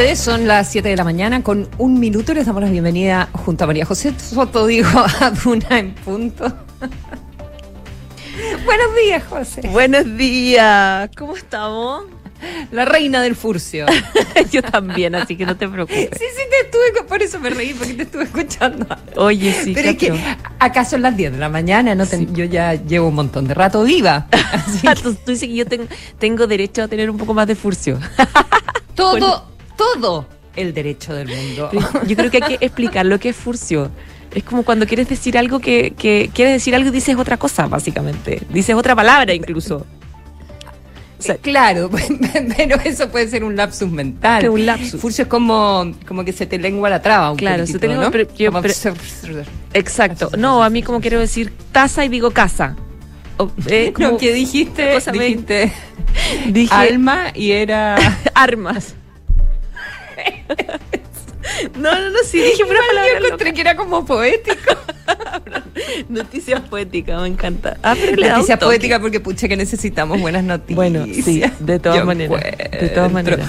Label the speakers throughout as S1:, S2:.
S1: ustedes, son las 7 de la mañana. Con un minuto les damos la bienvenida junto a María José Soto, digo, a Duna en punto. Buenos días, José.
S2: Buenos días. ¿Cómo estamos?
S1: La reina del furcio.
S2: Yo también, así que no te preocupes.
S1: Sí, sí, te estuve, por eso me reí, porque te estuve escuchando.
S2: Oye, sí,
S1: Pero es que, ¿acaso son las 10 de la mañana? No te-
S2: Sí.
S1: Yo ya llevo un montón de rato viva. Así que
S2: tú, dices que yo tengo, tengo derecho a tener un poco más de furcio.
S1: todo. Todo el derecho del mundo.
S2: Yo creo que hay que explicar lo que es furcio. Es como cuando quieres decir algo que, que quieres decir algo y dices otra cosa, básicamente. Dices otra palabra incluso. O sea,
S1: Claro, pero eso puede ser un lapsus mental.
S2: Un lapsus.
S1: Furcio es como, como que se te lengua la traba un
S2: Claro, se te lengua,
S1: ¿no?
S2: pero yo-
S1: Como-
S2: pero- Exacto. No, a mí como quiero decir taza y digo casa. O, eh, como
S1: No, que dijiste,
S2: me-
S1: dijiste
S2: dije
S1: alma y era...
S2: armas. Okay. No, no, no, sí, dije pura palabra
S1: yo encontré que era como poético.
S2: Noticias poéticas, me encanta. Ah,
S1: Noticias poéticas porque pucha que necesitamos buenas noticias.
S2: Bueno, sí, de todas
S1: Yo
S2: maneras, de todas maneras.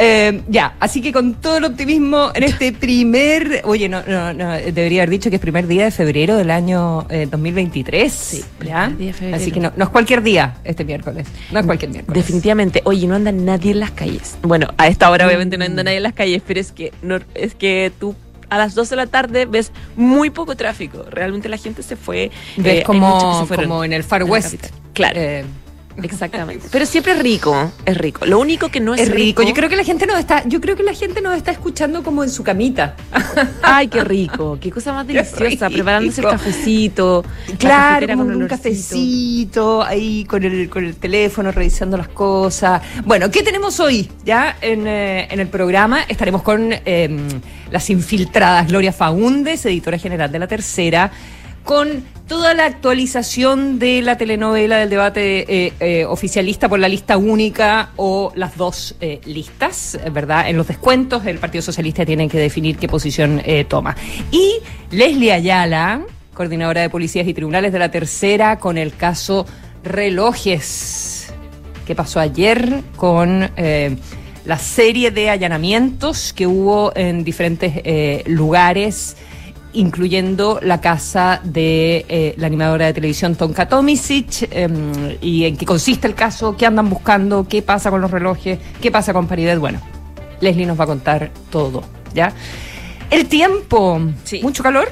S1: Eh, ya, así que con todo el optimismo en este primer, oye, no, no, no, debería haber dicho que es primer día de febrero del año eh, 2023. Sí,
S2: primer día de febrero.
S1: Así que no, no es cualquier día este miércoles, no es cualquier miércoles.
S2: Definitivamente, oye, no anda nadie en las calles. Bueno, a esta hora obviamente no anda nadie en las calles, pero es que no, es que tú a las 12 de la tarde ves muy poco tráfico. Realmente la gente se fue.
S1: Ves
S2: eh,
S1: como, como en el Far West.
S2: Claro.
S1: Eh,
S2: Exactamente. Pero siempre es rico, es rico. Lo único que no es,
S1: es rico. Yo creo que la gente nos está, yo creo que la gente nos está escuchando como en su camita.
S2: Ay, qué rico, qué cosa más deliciosa, preparándose el cafecito. la
S1: Claro, con un cafecito, ahí con el, con el teléfono, revisando las cosas. Bueno, ¿qué tenemos hoy? Ya en, eh, en el programa estaremos con eh, las infiltradas Gloria Faúndes, editora general de La Tercera, con toda la actualización de la telenovela del debate eh, eh, oficialista por la lista única o las dos eh, listas, ¿verdad? En los descuentos el Partido Socialista tiene que definir qué posición toma. Y Leslie Ayala, coordinadora de policías y tribunales de la tercera, con el caso Relojes. ¿Qué pasó ayer con la serie de allanamientos que hubo en diferentes lugares? Incluyendo la casa de eh, la animadora de televisión Tonka Tomisic, eh, y en qué consiste el caso, qué andan buscando, qué pasa con los relojes, qué pasa con Paribet. Bueno, Leslie nos va a contar todo, ¿ya? El tiempo,
S2: Sí.
S1: mucho calor.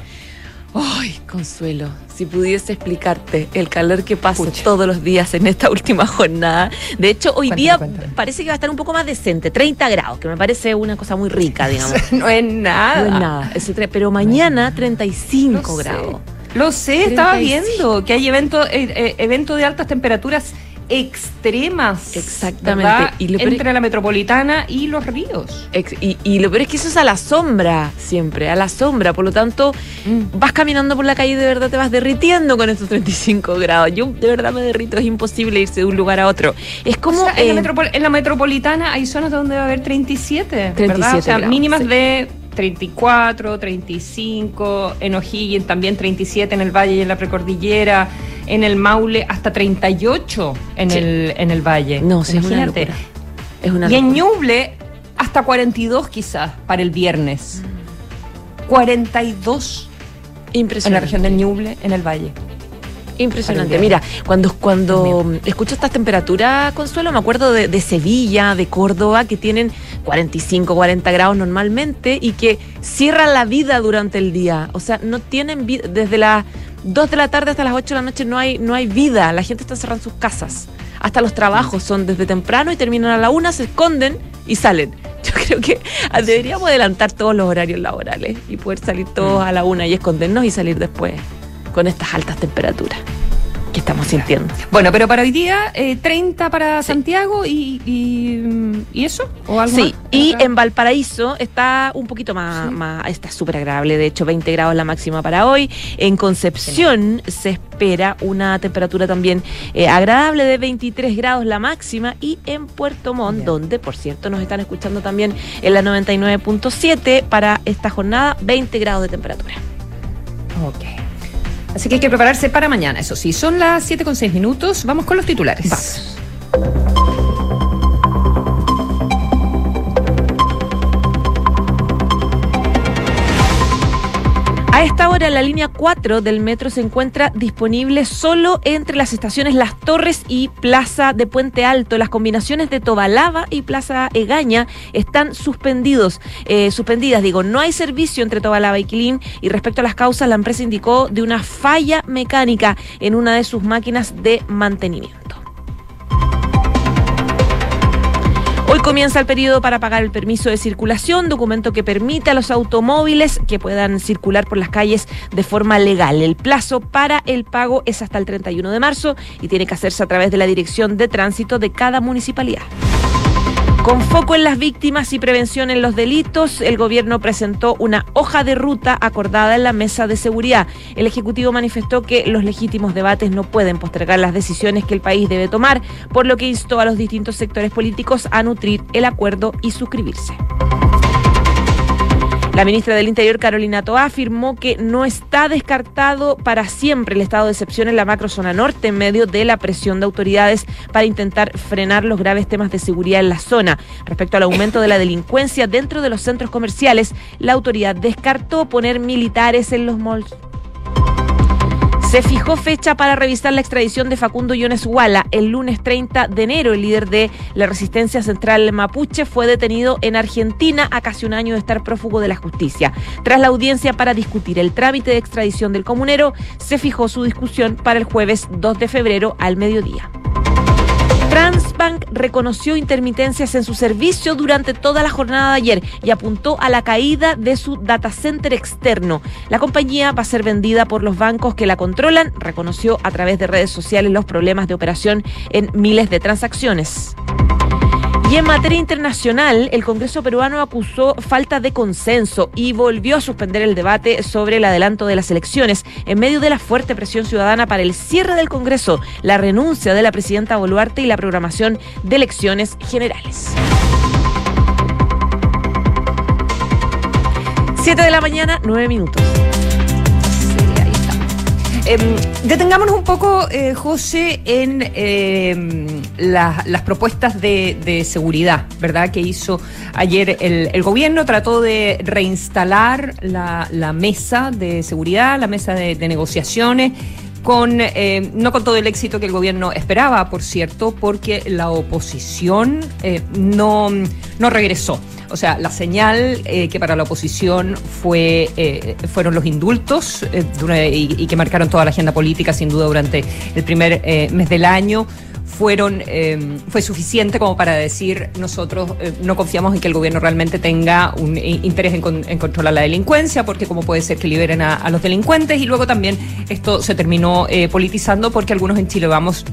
S2: Ay, Consuelo, si pudiese explicarte el calor que pasa
S1: Pucha.
S2: todos los días en esta última jornada. De hecho, hoy
S1: Cuéntame,
S2: día
S1: cuéntame.
S2: parece que va a estar un poco más decente, 30 grados, que me parece una cosa muy rica, digamos.
S1: no es nada.
S2: No es nada, es tre- pero mañana 35
S1: Lo sé.
S2: grados.
S1: Lo sé, estaba
S2: 35.
S1: viendo que hay eventos eh, eh, evento de altas temperaturas extremas.
S2: Exactamente.
S1: ¿verdad?
S2: Y lo
S1: Entre la metropolitana y los ríos.
S2: Y, y lo peor es que eso es a la sombra, siempre, a la sombra. Por lo tanto,
S1: Mm.
S2: vas caminando por la calle y de verdad te vas derritiendo con estos 35 grados. Yo de verdad me derrito, es imposible irse de un lugar a otro. Es como...
S1: O sea, en, la
S2: eh,
S1: en la metropolitana hay zonas donde va a haber 37, ¿verdad?
S2: 37
S1: O sea,
S2: grados,
S1: mínimas
S2: sí.
S1: de 34, 35, en O'Higgins también 37 en el Valle y en la Precordillera, en el Maule hasta 38 en,
S2: Sí.
S1: el, en el Valle.
S2: no, sí, es una
S1: Imagínate.
S2: locura. Es una
S1: Y en
S2: locura.
S1: Ñuble hasta 42 quizás para el viernes. 42 en la
S2: Impresionante.
S1: región del Ñuble, en el Valle.
S2: Impresionante. Mira, cuando, cuando escucho estas temperaturas, Consuelo, me acuerdo de, de Sevilla, de Córdoba, que tienen 45, 40 grados normalmente y que cierran la vida durante el día. O sea, no tienen vida. Desde las 2 de la tarde hasta las 8 de la noche no hay, no hay vida. La gente está cerrando sus casas. Hasta los trabajos son desde temprano y terminan a la una, se esconden y salen. Yo creo que deberíamos adelantar todos los horarios laborales y poder salir todos a la una y escondernos y salir después con estas altas temperaturas que estamos sintiendo.
S1: Bueno, pero para hoy día, eh, 30 para Santiago y, y, ¿y eso. ¿O algo
S2: Sí,
S1: más?
S2: y
S1: Acá.
S2: en Valparaíso está un poquito más,
S1: Sí.
S2: más está súper agradable, de hecho 20 grados la máxima para hoy. En Concepción se espera una temperatura también eh, agradable de 23 grados la máxima y en Puerto Montt, donde por cierto nos están escuchando también en la 99.7 para esta jornada 20 grados de temperatura.
S1: Ok. Así que hay que prepararse para mañana, eso sí. Son las 7 con 6 minutos. Vamos con los titulares.
S2: Ahora la línea 4 del metro se encuentra disponible solo entre las estaciones Las Torres y Plaza de Puente Alto. Las combinaciones de Tobalaba y Plaza Egaña están suspendidos, eh, suspendidas. Digo, no hay servicio entre Tobalaba y Quilín y respecto a las causas, la empresa indicó de una falla mecánica en una de sus máquinas de mantenimiento. Hoy comienza el periodo para pagar el permiso de circulación, documento que permite a los automóviles que puedan circular por las calles de forma legal. El plazo para el pago es hasta el 31 de marzo y tiene que hacerse a través de la Dirección de Tránsito de cada municipalidad. Con foco en las víctimas y prevención en los delitos, el gobierno presentó una hoja de ruta acordada en la mesa de seguridad. El Ejecutivo manifestó que los legítimos debates no pueden postergar las decisiones que el país debe tomar, por lo que instó a los distintos sectores políticos a nutrir el acuerdo y suscribirse. La ministra del Interior, Carolina Toa, afirmó que no está descartado para siempre el estado de excepción en la macrozona norte en medio de la presión de autoridades para intentar frenar los graves temas de seguridad en la zona. Respecto al aumento de la delincuencia dentro de los centros comerciales, la autoridad descartó poner militares en los malls. Se fijó fecha para revisar la extradición de Facundo Yones Huala. El lunes 30 de enero, el líder de la resistencia central mapuche fue detenido en Argentina a casi un año de estar prófugo de la justicia. Tras la audiencia para discutir el trámite de extradición del comunero, se fijó su discusión para el jueves 2 de febrero al mediodía. Transbank reconoció intermitencias en su servicio durante toda la jornada de ayer y apuntó a la caída de su data center externo. La compañía va a ser vendida por los bancos que la controlan, reconoció a través de redes sociales los problemas de operación en miles de transacciones. Y en materia internacional, el Congreso peruano acusó falta de consenso y volvió a suspender el debate sobre el adelanto de las elecciones en medio de la fuerte presión ciudadana para el cierre del Congreso, la renuncia de la presidenta Boluarte y la programación de elecciones generales. Siete de la mañana, nueve minutos.
S1: Eh, detengámonos un poco, eh, José, en eh, las propuestas de, de, seguridad, ¿verdad? Que hizo ayer el, el gobierno. Trató de reinstalar la, la, mesa de seguridad, la mesa de negociaciones. Con, eh, no con todo el éxito que el gobierno esperaba, por cierto, porque la oposición eh, no, no regresó. O sea, la señal eh, que para la oposición fue, eh, fueron los indultos eh, y, y, que marcaron toda la agenda política, sin duda, durante el primer mes del año fueron eh, fue suficiente como para decir nosotros eh, no confiamos en que el gobierno realmente tenga un interés en, con, controlar la delincuencia porque cómo puede ser que liberen a, los delincuentes y luego también esto se terminó eh, politizando porque algunos en Chile vamos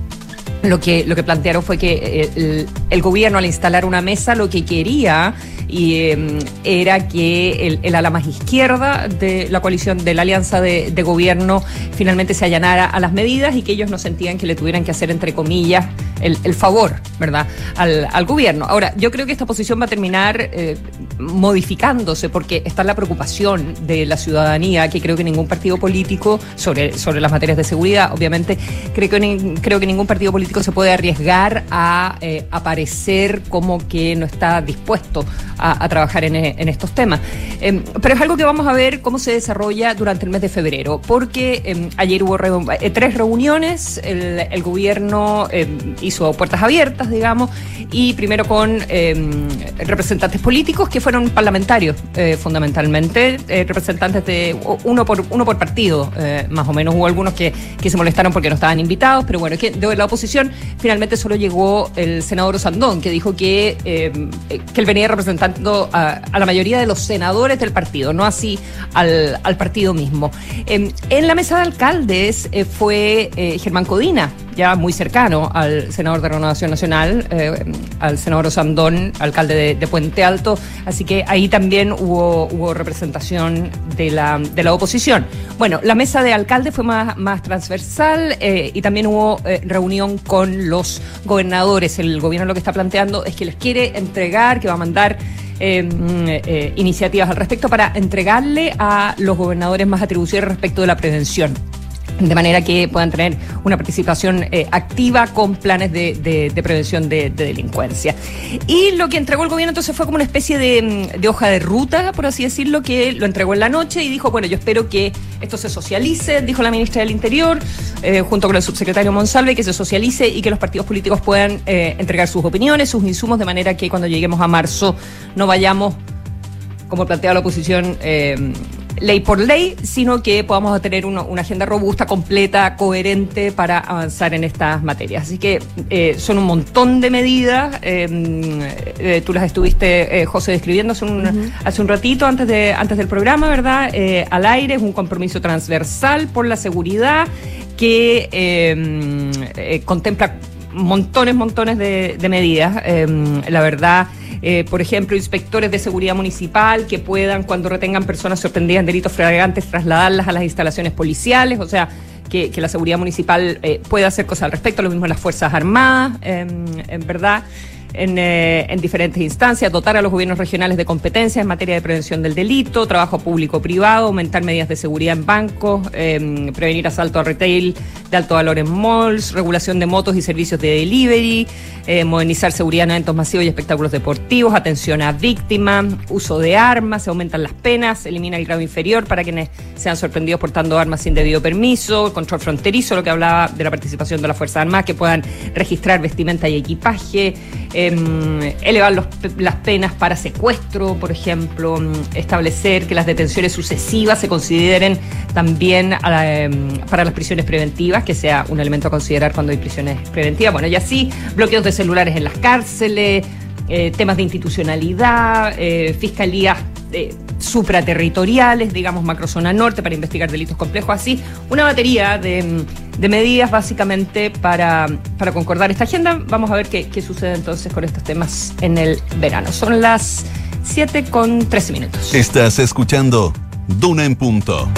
S1: lo que, lo que plantearon fue que el, el, gobierno al instalar una mesa lo que quería y eh, era que el, el, ala más izquierda de la coalición de la alianza de, gobierno finalmente se allanara a las medidas y que ellos no sentían que le tuvieran que hacer entre comillas el, el favor, ¿verdad?, al, al, gobierno. Ahora, yo creo que esta posición va a terminar eh, modificándose porque está la preocupación de la ciudadanía, que creo que ningún partido político, sobre, sobre las materias de seguridad, obviamente, creo que, creo que ningún partido político se puede arriesgar a eh, aparecer como que no está dispuesto a trabajar en, estos temas. Eh, pero es algo que vamos a ver cómo se desarrolla durante el mes de febrero, porque eh, ayer hubo re tres reuniones, el, gobierno hizo puertas abiertas, digamos, y primero con representantes políticos que fueron parlamentarios, fundamentalmente, representantes de uno por, uno por partido, más o menos. Hubo algunos que, que se molestaron porque no estaban invitados, pero bueno, de la oposición finalmente solo llegó el senador Osandón, que dijo que, eh, que él venía representando a, a, la mayoría de los senadores del partido, no así al, al partido mismo. Eh, en la mesa de alcaldes eh, fue eh, Germán Codina, ya muy cercano al senador de Renovación Nacional, eh, al senador Osandón, alcalde de, Puente Alto, así que ahí también hubo, hubo representación de la, de la oposición. Bueno, la mesa de alcaldes fue más, transversal eh, y también hubo eh, reunión con los gobernadores. El gobierno lo que está planteando es que les quiere entregar, que va a mandar eh, iniciativas al respecto para entregarle a los gobernadores más atribuciones respecto de la prevención de manera que puedan tener una participación eh, activa con planes de, prevención de, delincuencia. Y lo que entregó el gobierno entonces fue como una especie mm, de, hoja de ruta, por así decirlo, que lo entregó en la noche y dijo, bueno, yo espero que esto se socialice, dijo la ministra del Interior, eh, junto con el subsecretario Monsalve, que se socialice y que los partidos políticos puedan eh, entregar sus opiniones, sus insumos, de manera que cuando lleguemos a marzo no vayamos, como plantea la oposición, ley por ley, sino que podamos tener una, agenda robusta, completa, coherente para avanzar en estas materias. Así que eh, son un montón de medidas. Em, eh, tú las estuviste, eh, José, describiendo hace un, hace un ratito antes, de, antes del programa, ¿verdad? al aire, es un compromiso transversal por la seguridad que em, contempla montones, montones de, de medidas. Em, la verdad eh, por ejemplo, inspectores de seguridad municipal que puedan, cuando retengan personas sorprendidas en delitos flagrantes, trasladarlas a las instalaciones policiales, o sea, que, la seguridad municipal eh, pueda hacer cosas al respecto, lo mismo las Fuerzas Armadas, em, en verdad. Eh, en, diferentes instancias, dotar a los gobiernos regionales de competencias en materia de prevención del delito, trabajo público-privado, aumentar medidas de seguridad en bancos, em, prevenir asalto a retail de alto valor en malls, regulación de motos y servicios de delivery, eh, modernizar seguridad en eventos masivos y espectáculos deportivos, atención a víctimas, uso de armas, se aumentan las penas, elimina el grado inferior para quienes sean sorprendidos portando armas sin debido permiso, control fronterizo, lo que hablaba de la participación de las Fuerzas Armadas, que puedan registrar vestimenta y equipaje. Em, elevar las penas para secuestro, por ejemplo, em, establecer que las detenciones sucesivas se consideren también em, para las prisiones preventivas, que sea un elemento a considerar cuando hay prisiones preventivas. Bueno, y así, bloqueos de celulares en las cárceles, eh, temas de institucionalidad, eh, fiscalías eh, supraterritoriales, digamos macrozona norte, para investigar delitos complejos, así, una batería de, medidas básicamente para, para, concordar esta agenda. Vamos a ver qué, qué, sucede entonces con estos temas en el verano. Son las 7 con 13 minutos.
S3: Estás escuchando Duna en Punto.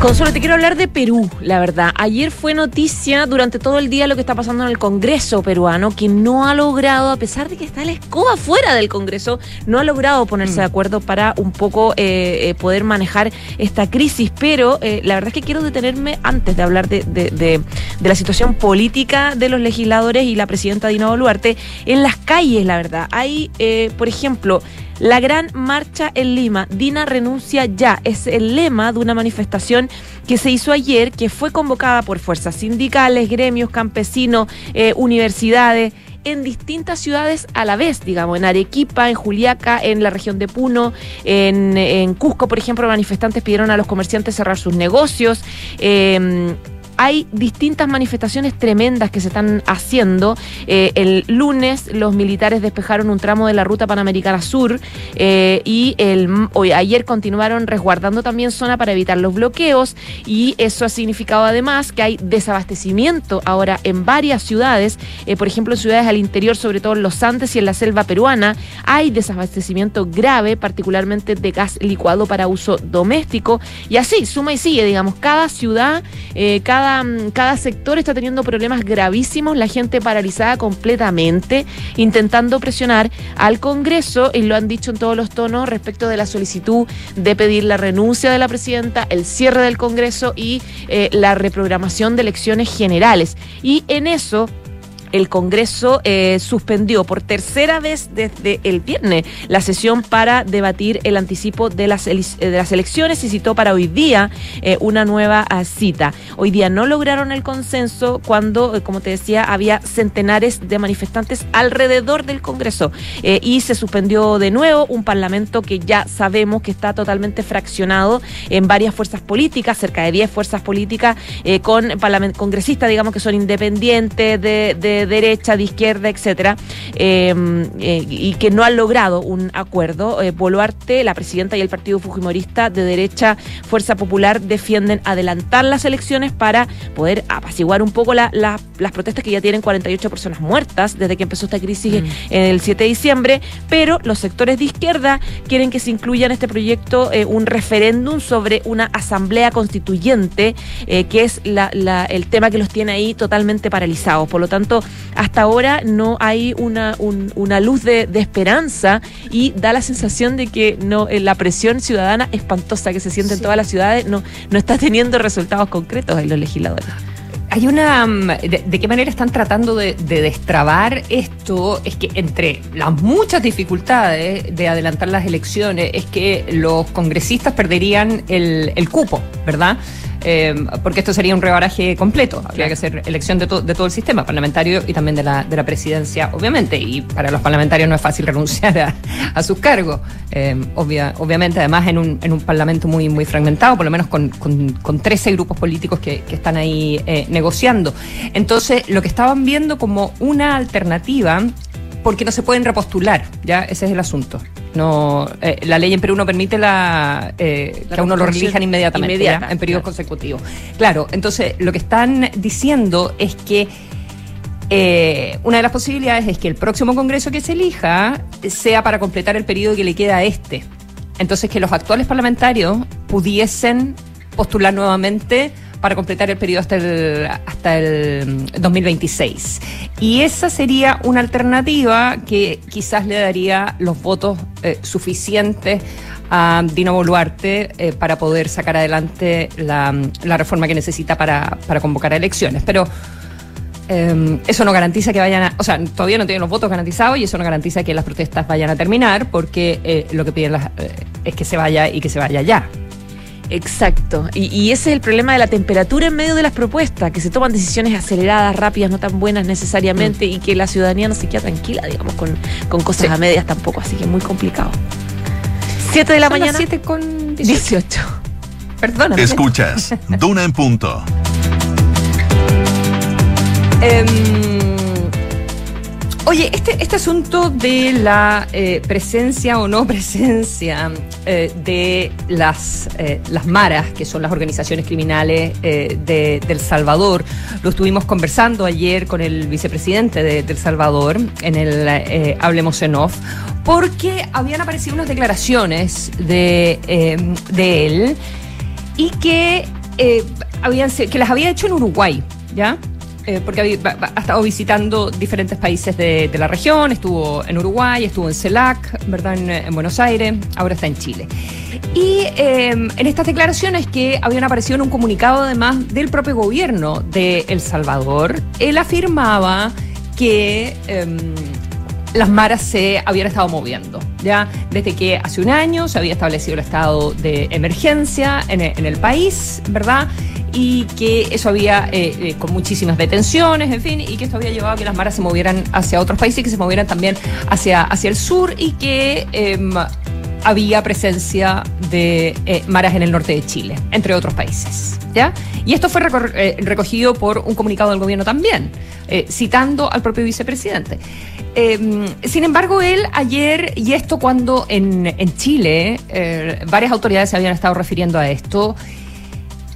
S2: Consuelo, te quiero hablar de Perú, la verdad. Ayer fue noticia durante todo el día lo que está pasando en el Congreso peruano, que no ha logrado, a pesar de que está la escoba fuera del Congreso, no ha logrado ponerse de mm. acuerdo para un poco eh, eh, poder manejar esta crisis. Pero eh, la verdad es que quiero detenerme antes de hablar de, de, la situación política de los legisladores y la presidenta Dina Boluarte en las calles, la verdad. Hay, por ejemplo, la gran marcha en Lima, Dina renuncia ya, es el lema de una manifestación que se hizo ayer, que fue convocada por fuerzas sindicales, gremios, campesinos, eh, universidades en distintas ciudades a la vez, digamos, en Arequipa, en Juliaca, en la región de Puno, en, Cusco, por ejemplo, manifestantes pidieron a los comerciantes cerrar sus negocios. Eh, hay distintas manifestaciones tremendas que se están haciendo. Eh, el lunes los militares despejaron un tramo de la ruta panamericana sur eh, y el, ayer continuaron resguardando también zona para evitar los bloqueos y eso ha significado además que hay desabastecimiento ahora en varias ciudades, eh, por ejemplo en ciudades al interior, sobre todo en los Andes y en la selva peruana, hay desabastecimiento grave, particularmente de gas licuado para uso doméstico y así, suma y sigue, digamos, cada ciudad, cada cada, sector está teniendo problemas gravísimos, la gente paralizada completamente, intentando presionar al Congreso, y lo han dicho en todos los tonos respecto de la solicitud de pedir la renuncia de la presidenta, el cierre del Congreso y eh, la reprogramación de elecciones generales. Y en eso el Congreso eh, suspendió por tercera vez desde el viernes la sesión para debatir el anticipo de las, de las elecciones y citó para hoy día eh, una nueva ah, cita. Hoy día no lograron el consenso cuando, eh, como te decía, había centenares de manifestantes alrededor del Congreso y se suspendió de nuevo un parlamento que ya sabemos que está totalmente fraccionado en varias fuerzas políticas, cerca de 10 fuerzas políticas con congresistas, digamos, que son independientes de derecha, de izquierda, etcétera, em, eh, y que no han logrado un acuerdo. Eh, Boluarte, la presidenta y el partido fujimorista de derecha, Fuerza Popular, defienden adelantar las elecciones para poder apaciguar un poco las protestas que ya tienen 48 personas muertas desde que empezó esta crisis mm. el 7 de diciembre, pero los sectores de izquierda quieren que se incluya en este proyecto eh, un referéndum sobre una asamblea constituyente, que es el tema que los tiene ahí totalmente paralizados. Por lo tanto, hasta ahora no hay una, un- una luz de, de esperanza y da la sensación de que no eh, la presión ciudadana espantosa que se siente en todas las ciudades no, no está teniendo resultados concretos en los legisladores.
S1: Hay una. mm, De, de qué manera están tratando de, de destrabar esto? Es que entre las muchas dificultades de adelantar las elecciones, es que los congresistas perderían el, el cupo, ¿verdad? Eh, porque esto sería un rebaraje completo. Habría que hacer elección de, to- de todo el sistema parlamentario y también de la, de la presidencia, obviamente. Y para los parlamentarios no es fácil renunciar a, a sus cargos. Eh, obvia- obviamente, además, en un, en un parlamento muy, muy fragmentado, por lo menos con, con, con 13 grupos políticos que, que están ahí eh, negociando. Entonces, lo que estaban viendo como una alternativa, porque no se pueden repostular, ¿ya? Ese es el asunto. No, eh, la ley en Perú no permite la, eh,
S2: La
S1: que a uno lo relijan inmediatamente, en periodos
S2: claro.
S1: consecutivos. Claro, entonces lo que están diciendo es que eh, una de las posibilidades es que el próximo Congreso que se elija sea para completar el periodo que le queda a este. Entonces que los actuales parlamentarios pudiesen postular nuevamente para completar el periodo hasta el, hasta el mm, 2026. Y esa sería una alternativa que quizás le daría los votos eh, suficientes a Dino Boluarte eh, para poder sacar adelante la, la reforma que necesita para, para convocar a elecciones. Pero eh, eso no garantiza que vayan a, o sea, todavía no tienen los votos garantizados y eso no garantiza que las protestas vayan a terminar porque eh, lo que piden las, es que se vaya y que se vaya ya.
S2: Exacto. Y, y ese es el problema de la temperatura en medio de las propuestas, que se toman decisiones aceleradas, rápidas, no tan buenas necesariamente, y que la ciudadanía no se queda tranquila, digamos, con, con cosas
S1: Sí.
S2: a medias tampoco, así que muy complicado. 7 de la
S1: Son
S2: mañana.
S1: 7 con 18.
S2: 18.
S1: Perdóname.
S3: Escuchas Duna en punto.
S1: Em, oye, este, este asunto de la eh, presencia o no presencia eh, de las, eh, las maras, que son las organizaciones criminales eh, de, del Salvador, lo estuvimos conversando ayer con el vicepresidente de, del Salvador en el Hablemos en Off, porque habían aparecido unas declaraciones de, em, de él y que, habían, que las había hecho en Uruguay, ¿ya? Eh, porque ha estado visitando diferentes países de, la región, estuvo en Uruguay, estuvo en CELAC, ¿verdad? En, en Buenos Aires, ahora está en Chile. Y eh, en estas declaraciones que habían aparecido en un comunicado además del propio gobierno de El Salvador, él afirmaba que... em, las maras se habían estado moviendo, ¿ya? Desde que hace un año se había establecido el estado de emergencia en e- en el, país, ¿verdad? Y que eso había, eh, eh, con muchísimas detenciones, en fin, y que esto había llevado a que las maras se movieran hacia otros países y que se movieran también hacia, hacia el sur y que em, había presencia de eh, maras en el norte de Chile, entre otros países. ¿ya? Y esto fue eh, recogido por un comunicado del gobierno también, eh, citando al propio vicepresidente. Eh, sin embargo, él ayer, y esto cuando en, en Chile eh, varias autoridades se habían estado refiriendo a esto,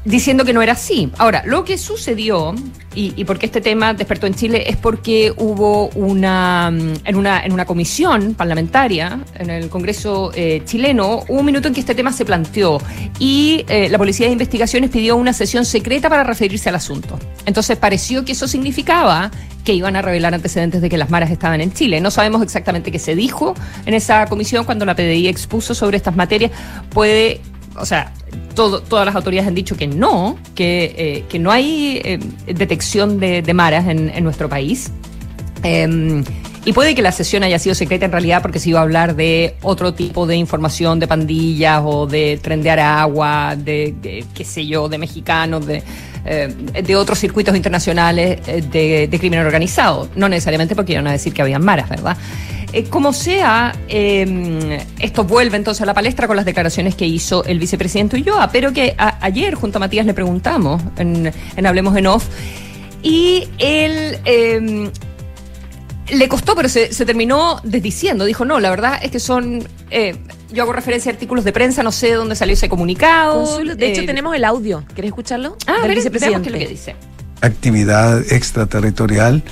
S1: diciendo que no era así. Ahora, lo que sucedió, y, porque este tema despertó en Chile, es porque hubo una, mm, en una, en una comisión parlamentaria, en el Congreso eh, chileno, hubo un minuto en que este tema se planteó y eh, la Policía de Investigaciones pidió una sesión secreta para referirse al asunto. Entonces pareció que eso significaba que iban a revelar antecedentes de que las maras estaban en Chile. No sabemos exactamente qué se dijo en esa comisión cuando la PDI expuso sobre estas materias. Puede o sea, todas las autoridades han dicho que no, que, eh, que no hay eh, detección de, de maras en, nuestro país. Eh, y puede que la sesión haya sido secreta en realidad porque se iba a hablar de otro tipo de información de pandillas o de trendear agua, de, de, qué sé yo, de mexicanos, de, eh, de otros circuitos internacionales eh, de, crimen organizado. No necesariamente porque iban a decir que habían maras, ¿verdad? Eh, como sea, eh, esto vuelve entonces a la palestra con las declaraciones que hizo el vicepresidente Ulloa, pero que ayer junto a Matías le preguntamos en, en Hablemos en Off y él eh, le costó, pero se, se terminó desdiciendo. Dijo, no, la verdad es que son... eh, yo hago referencia a artículos de prensa, no sé de dónde salió ese comunicado.
S2: Consuelo, de hecho,
S1: Eh,
S2: tenemos el audio. ¿Querés escucharlo?
S1: Ah, a
S2: Del
S1: ver, veamos qué
S2: vicepresidente.
S1: es lo que dice.
S4: actividad extraterritorial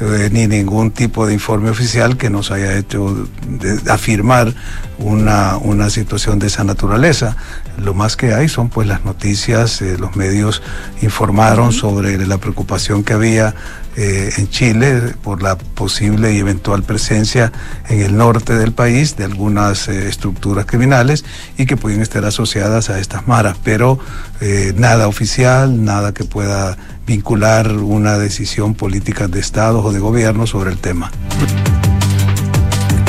S4: eh, ni ningún tipo de informe oficial que nos haya hecho de- afirmar una, una situación de esa naturaleza. Lo más que hay son pues las noticias, eh, los medios informaron sobre la preocupación que había eh, en Chile por la posible y eventual presencia en el norte del país de algunas eh, estructuras criminales y que pueden estar asociadas a estas maras, pero eh, nada oficial, nada que pueda vincular una decisión política de Estado o de gobierno sobre el tema.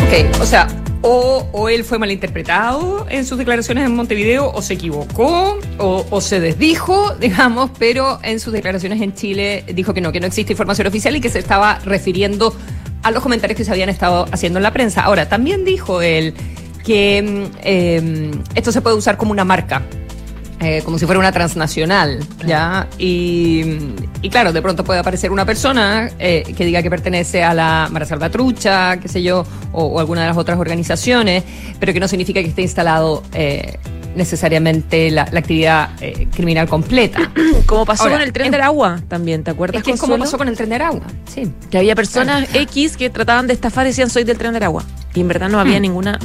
S1: Ok, o sea, o, él fue malinterpretado en sus declaraciones en Montevideo, o se equivocó, o, se desdijo, digamos, pero en sus declaraciones en Chile dijo que no, que no existe información oficial y que se estaba refiriendo a los comentarios que se habían estado haciendo en la prensa. Ahora, también dijo él que eh, esto se puede usar como una marca. Eh, como si fuera una transnacional, ¿ya? Y, y, claro, de pronto puede aparecer una persona eh, que diga que pertenece a la Mara Salvatrucha, qué sé yo, o, o, alguna de las otras organizaciones, pero que no significa que esté instalado eh, necesariamente la, la actividad criminal completa.
S2: Como pasó Ahora, con el tren en, del agua también, ¿te acuerdas?
S1: Es que como pasó con el tren del agua, sí.
S2: Que había personas claro. X que trataban de estafar y decían soy del tren del agua. Y en verdad no había hmm. ninguna,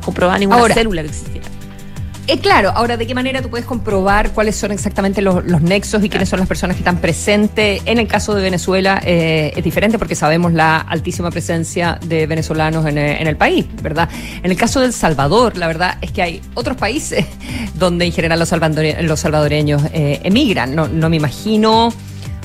S2: comprobada ninguna
S1: Ahora,
S2: célula que existiera.
S1: Eh, claro, ahora, ¿de qué manera tú puedes comprobar cuáles son exactamente los, los nexos y quiénes son las personas que están presentes? En el caso de Venezuela eh, es diferente porque sabemos la altísima presencia de venezolanos en, en, el país, ¿verdad? En el caso del Salvador, la verdad es que hay otros países donde en general los, salvadore los salvadoreños eh, emigran. No, no, me imagino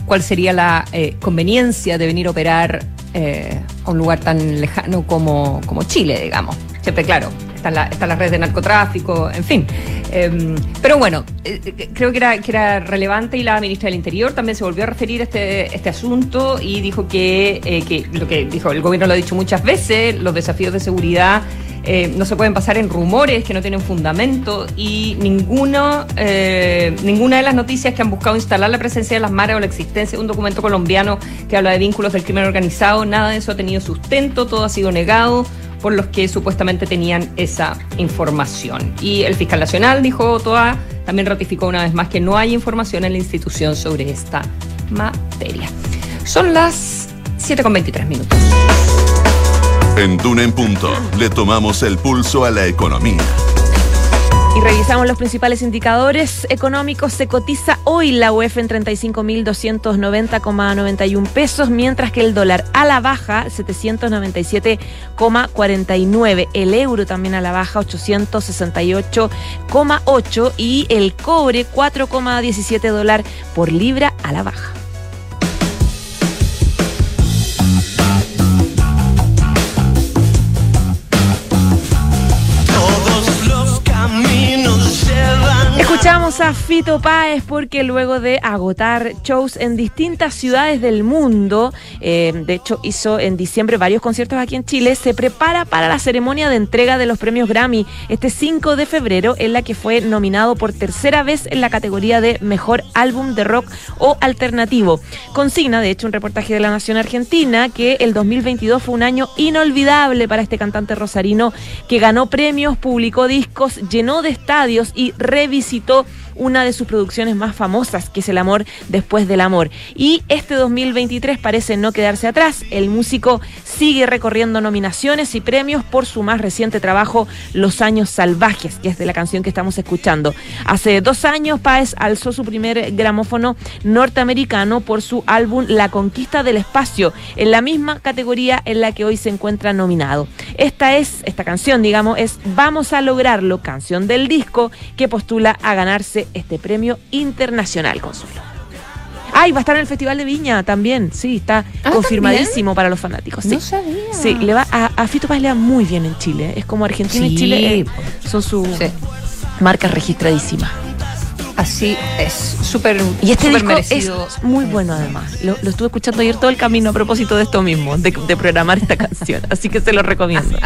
S1: cuál sería la eh, conveniencia de venir a operar eh, a un lugar tan lejano como, como Chile, digamos. Siempre, claro, están la, está las redes de narcotráfico, en fin. Eh, pero bueno, eh, creo que era, que era relevante y la ministra del Interior también se volvió a referir a este, este asunto y dijo que, eh, que lo que dijo, el gobierno lo ha dicho muchas veces, los desafíos de seguridad eh, no se pueden basar en rumores que no tienen fundamento y ninguno, eh, ninguna de las noticias que han buscado instalar la presencia de las maras o la existencia de un documento colombiano que habla de vínculos del crimen organizado, nada de eso ha tenido sustento, todo ha sido negado por los que supuestamente tenían esa información. Y el fiscal nacional, dijo Toa, también ratificó una vez más que no hay información en la institución sobre esta materia. Son las 7.23 minutos.
S3: En Duna en Punto le tomamos el pulso a la economía.
S2: Y revisamos los principales indicadores económicos. Se cotiza hoy la UEF en 35.290,91 pesos, mientras que el dólar a la baja 797,49. El euro también a la baja 868,8 y el cobre 4,17 dólar por libra a la baja. Escuchamos a Páez porque luego de agotar shows en distintas ciudades del mundo, eh, de hecho hizo en diciembre varios conciertos aquí en Chile, se prepara para la ceremonia de entrega de los premios Grammy este 5 de febrero, en la que fue nominado por tercera vez en la categoría de Mejor Álbum de Rock o Alternativo. Consigna, de hecho, un reportaje de La Nación Argentina que el 2022 fue un año inolvidable para este cantante rosarino que ganó premios, publicó discos, llenó de estadios y revisitó una de sus producciones más famosas, que es El amor después del amor. Y este 2023 parece no quedarse atrás. El músico sigue recorriendo nominaciones y premios por su más reciente trabajo, Los años salvajes, que es de la canción que estamos escuchando. Hace dos años, Páez alzó su primer gramófono norteamericano por su álbum La conquista del espacio, en la misma categoría en la que hoy se encuentra nominado. Esta es, esta canción, digamos, es Vamos a lograrlo, canción del disco que postula a ganarse este premio internacional, Consuelo. Ay, va a estar en el Festival de Viña también. Sí, está
S1: Ah,
S2: confirmadísimo
S1: ¿también?
S2: para los fanáticos. Sí.
S1: No sabía.
S2: Sí, le va a, a Fito Páez le va muy bien en Chile. Es como Argentina y Chile eh, son sus
S1: Sí.
S2: marcas registradísimas.
S1: Así es, súper
S2: Y este disco
S1: merecido.
S2: es muy bueno además. Lo, lo estuve escuchando ayer todo el camino a propósito de esto mismo, de, de programar esta canción. Así que se lo recomiendo.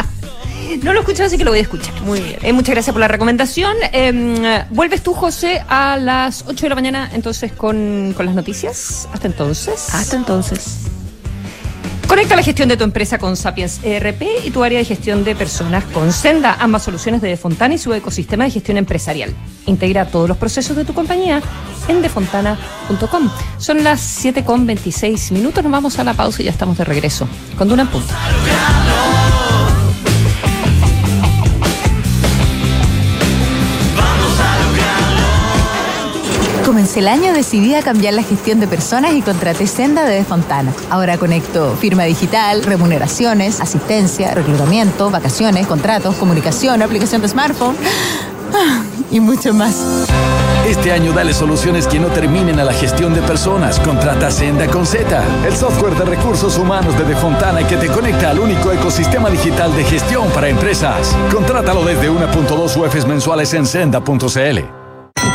S1: No lo he escuchado, así que lo voy a escuchar.
S2: Muy bien.
S1: Eh, muchas gracias por la recomendación. Eh, Vuelves tú, José, a las 8 de la mañana, entonces, con, con las noticias. Hasta entonces.
S2: Hasta entonces.
S1: Conecta la gestión de tu empresa con Sapiens ERP y tu área de gestión de personas con Senda, ambas soluciones de Defontana y su ecosistema de gestión empresarial. Integra todos los procesos de tu compañía en defontana.com. Son las 7.26 minutos, nos vamos a la pausa y ya estamos de regreso. Con Duna en Punto.
S5: Comencé el año decidida a cambiar la gestión de personas y contraté Senda de Fontana. Ahora conecto firma digital, remuneraciones, asistencia, reclutamiento, vacaciones, contratos, comunicación, aplicación de smartphone y mucho más.
S6: Este año dale soluciones que no terminen a la gestión de personas. Contrata Senda con Z, el software de recursos humanos de Defontana que te conecta al único ecosistema digital de gestión para empresas. Contrátalo desde 1.2 UFs mensuales en senda.cl.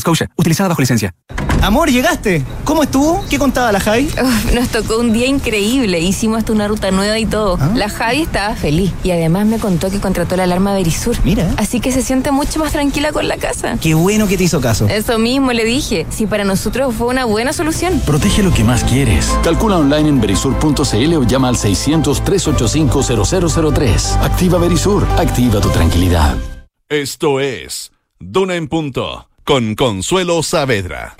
S7: Scotia, utilizada bajo licencia.
S8: Amor, llegaste. ¿Cómo estuvo? ¿Qué contaba la Javi?
S9: Uf, nos tocó un día increíble. Hicimos hasta una ruta nueva y todo.
S8: ¿Ah?
S9: La Javi estaba feliz y además me contó que contrató la alarma Verisur.
S8: Mira.
S9: Así que se siente mucho más tranquila con la casa.
S8: Qué bueno que te hizo caso.
S9: Eso mismo le dije. Si para nosotros fue una buena solución.
S6: Protege lo que más quieres. Calcula online en verisur.cl o llama al 600-385-0003. Activa Verisur. Activa tu tranquilidad.
S3: Esto es Duna en Punto con Consuelo Saavedra.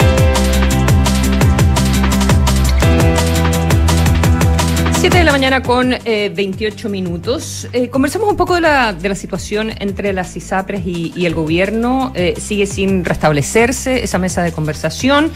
S1: 7 de la mañana con eh, 28 minutos. Eh, conversamos un poco de la, de la situación entre las ISAPRES y, el gobierno. Eh, sigue sin restablecerse esa mesa de conversación.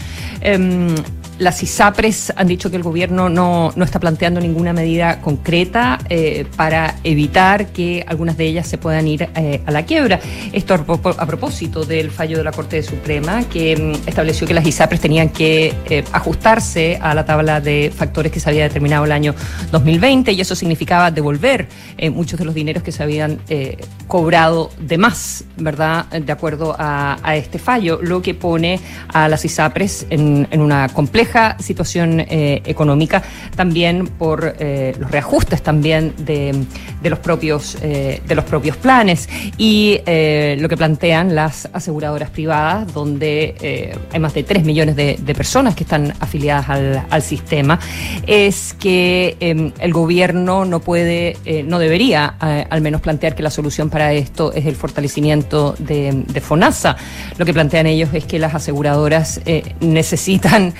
S1: Las ISAPRES han dicho que el gobierno no, no está planteando ninguna medida concreta eh, para evitar que algunas de ellas se puedan ir eh, a la quiebra. Esto a, propósito del fallo de la Corte Suprema que mm, estableció que las ISAPRES tenían que eh, ajustarse a la tabla de factores que se había determinado el año 2020 y eso significaba devolver muchos de los dineros que se habían cobrado de más, ¿verdad? De acuerdo a, este fallo, lo que pone a las ISAPRES en una compleja situación eh, económica, también por eh, los reajustes también de, de los propios eh, de los propios planes y lo que plantean las aseguradoras privadas, donde hay más de 3 millones de, personas que están afiliadas al, sistema, es que eh, el gobierno no puede, no debería al menos plantear que la solución para esto es el fortalecimiento de, FONASA. Lo que plantean ellos es que las aseguradoras necesitan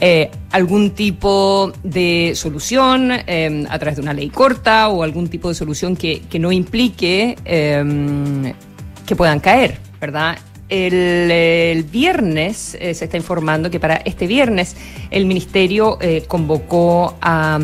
S1: eh, algún tipo de solución eh, a través de una ley corta o algún tipo de solución que, que no implique eh, que puedan caer, ¿verdad? El, viernes eh, se está informando que para este viernes el ministerio convocó a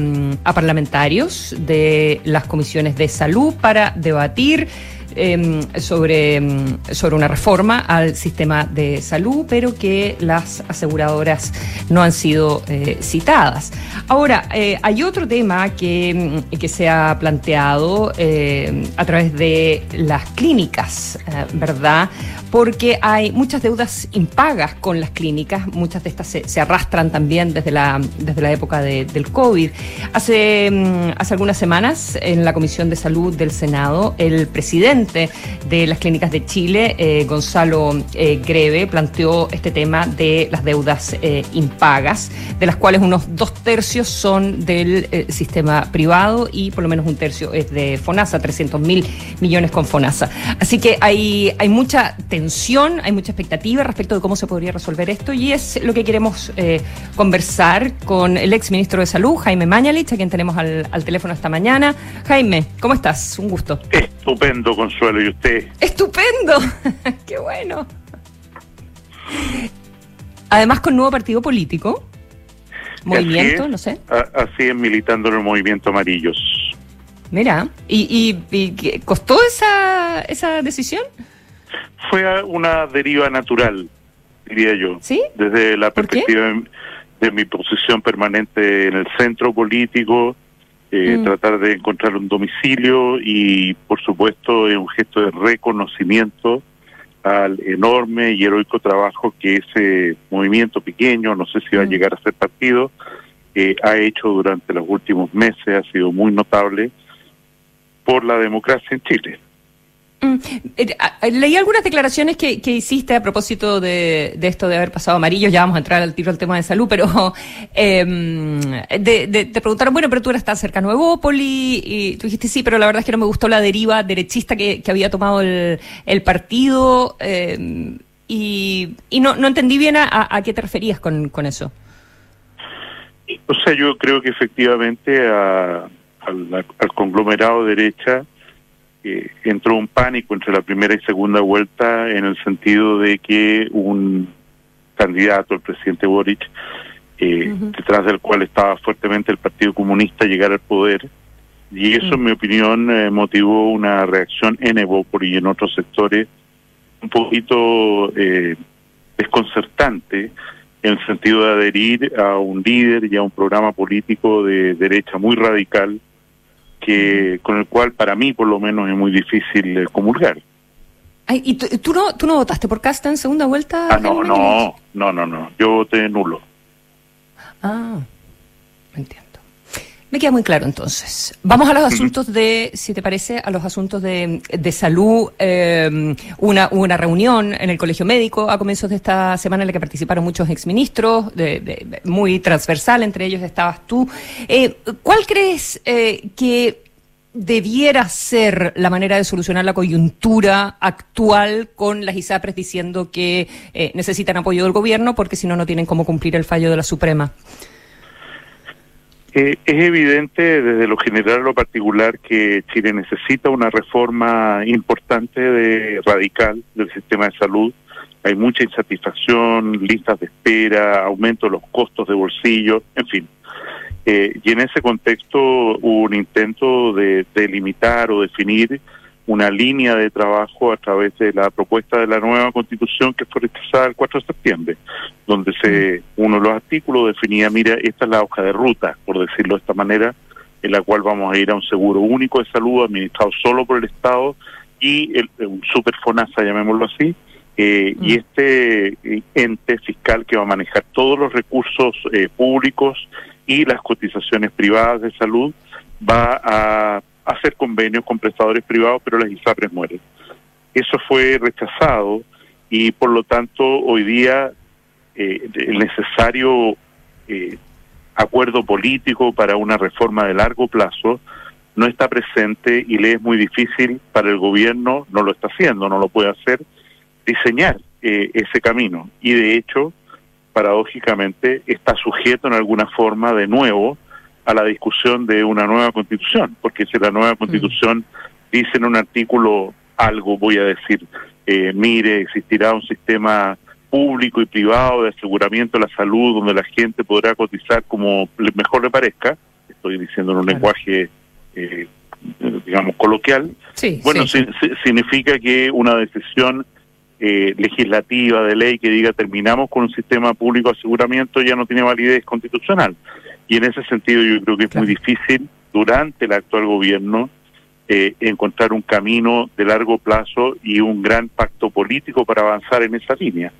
S1: parlamentarios de las comisiones de salud para debatir eh, sobre, mm, sobre una reforma al sistema de salud, pero que las aseguradoras no han sido eh, citadas. Ahora, eh, hay otro tema que, mm, que se ha planteado eh, a través de las clínicas, ¿verdad? Porque hay muchas deudas impagas con las clínicas, muchas de estas se, arrastran también desde la, desde la época de- del COVID. Hace, hace algunas semanas, en la Comisión de Salud del Senado, el presidente de las clínicas de Chile, eh, Gonzalo eh, Greve, planteó este tema de las deudas eh, impagas, de las cuales unos dos tercios son del eh, sistema privado y por lo menos un tercio es de FONASA, 300 mil millones con FONASA. Así que hay, hay mucha tensión, hay mucha expectativa respecto de cómo se podría resolver esto y es lo que queremos eh, conversar con el ex ministro de Salud, Jaime Mañalich, a quien tenemos al, al teléfono esta mañana. Jaime, ¿cómo estás? Un gusto.
S10: Estupendo, Consuelo, ¿y usted?
S1: ¡Estupendo! ¡Qué bueno! Además con nuevo partido político, movimiento,
S10: es,
S1: no sé.
S10: a- Así es, militando en el movimiento Amarillos.
S1: Mira, ¿y, y, y costó esa, esa decisión?
S10: Fue una deriva natural, diría yo.
S1: ¿Sí?
S10: Desde la perspectiva de, de mi posición permanente en el centro político, eh,
S1: Mm.
S10: tratar de encontrar un domicilio y, por supuesto, es un gesto de reconocimiento al enorme y heroico trabajo que ese movimiento pequeño, no sé si va a
S1: Mm.
S10: llegar a ser partido, eh, ha hecho durante los últimos meses, ha sido muy notable por la democracia en Chile.
S1: Mm, eh, leí algunas declaraciones que, hiciste a propósito de, esto de haber pasado amarillo, ya vamos a entrar al tiro al tema de salud, pero em, te preguntaron, bueno, pero tú eras tan cercano a Evópoli, y tú dijiste sí, pero la verdad es que no me gustó la deriva derechista que, había tomado el, partido, em, y, no, no entendí bien a, qué te referías con, eso.
S10: O sea, yo creo que efectivamente al, al conglomerado derecha entró un pánico entre la primera y segunda vuelta en el sentido de que un candidato, el presidente Boric, eh, detrás del cual estaba fuertemente el Partido Comunista, llegara al poder. Y eso, en mi opinión, eh, motivó una reacción en Evópolis y en otros sectores un poquito eh, desconcertante en el sentido de adherir a un líder y a un programa político de derecha muy radical que con el cual para mí por lo menos es muy difícil eh, comulgar.
S1: ¿Y tú no, tú no votaste por Casta en segunda vuelta?
S10: Ah, no, no, no, no, no, yo voté nulo.
S1: Ah, entiendo. Me queda muy claro entonces. Vamos a los asuntos de, si te parece, a los asuntos de, de salud. Eh, una, una reunión en el Colegio Médico a comienzos de esta semana en la que participaron muchos exministros, de, muy transversal, entre ellos estabas tú. Eh, ¿Cuál crees eh, que debiera ser la manera de solucionar la coyuntura actual con las ISAPRES diciendo que eh, necesitan apoyo del gobierno porque si no, no tienen cómo cumplir el fallo de la Suprema?
S10: Es evidente desde lo general a lo particular que Chile necesita una reforma importante de radical del sistema de salud. Hay mucha insatisfacción, listas de espera, aumento de los costos de bolsillo, en fin. Eh, y en ese contexto hubo un intento de delimitar o definir una línea de trabajo a través de la propuesta de la nueva constitución que fue rechazada el 4 de septiembre, donde se uno de los artículos definía, mira, esta es la hoja de ruta, por decirlo de esta manera, en la cual vamos a ir a un seguro único de salud administrado solo por el Estado y el, un super FONASA, llamémoslo así, eh, y este ente fiscal que va a manejar todos los recursos eh, públicos y las cotizaciones privadas de salud va a hacer convenios con prestadores privados, pero las ISAPRES mueren. Eso fue rechazado y por lo tanto hoy día eh, el necesario eh, acuerdo político para una reforma de largo plazo no está presente y le es muy difícil para el gobierno, no lo está haciendo, no lo puede hacer, diseñar eh, ese camino. Y de hecho, paradójicamente, está sujeto en alguna forma de nuevo a la discusión de una nueva constitución, porque si la nueva mm. constitución dice en un artículo algo, voy a decir, eh, mire, existirá un sistema público y privado de aseguramiento de la salud donde la gente podrá cotizar como mejor le parezca, estoy diciendo en un lenguaje, eh, digamos, coloquial, bueno, significa que una decisión eh, legislativa de ley que diga terminamos con un sistema público de aseguramiento ya no tiene validez constitucional. Y en ese sentido yo creo que es muy difícil durante el actual gobierno eh, encontrar un camino de largo plazo y un gran pacto político para avanzar en esa línea.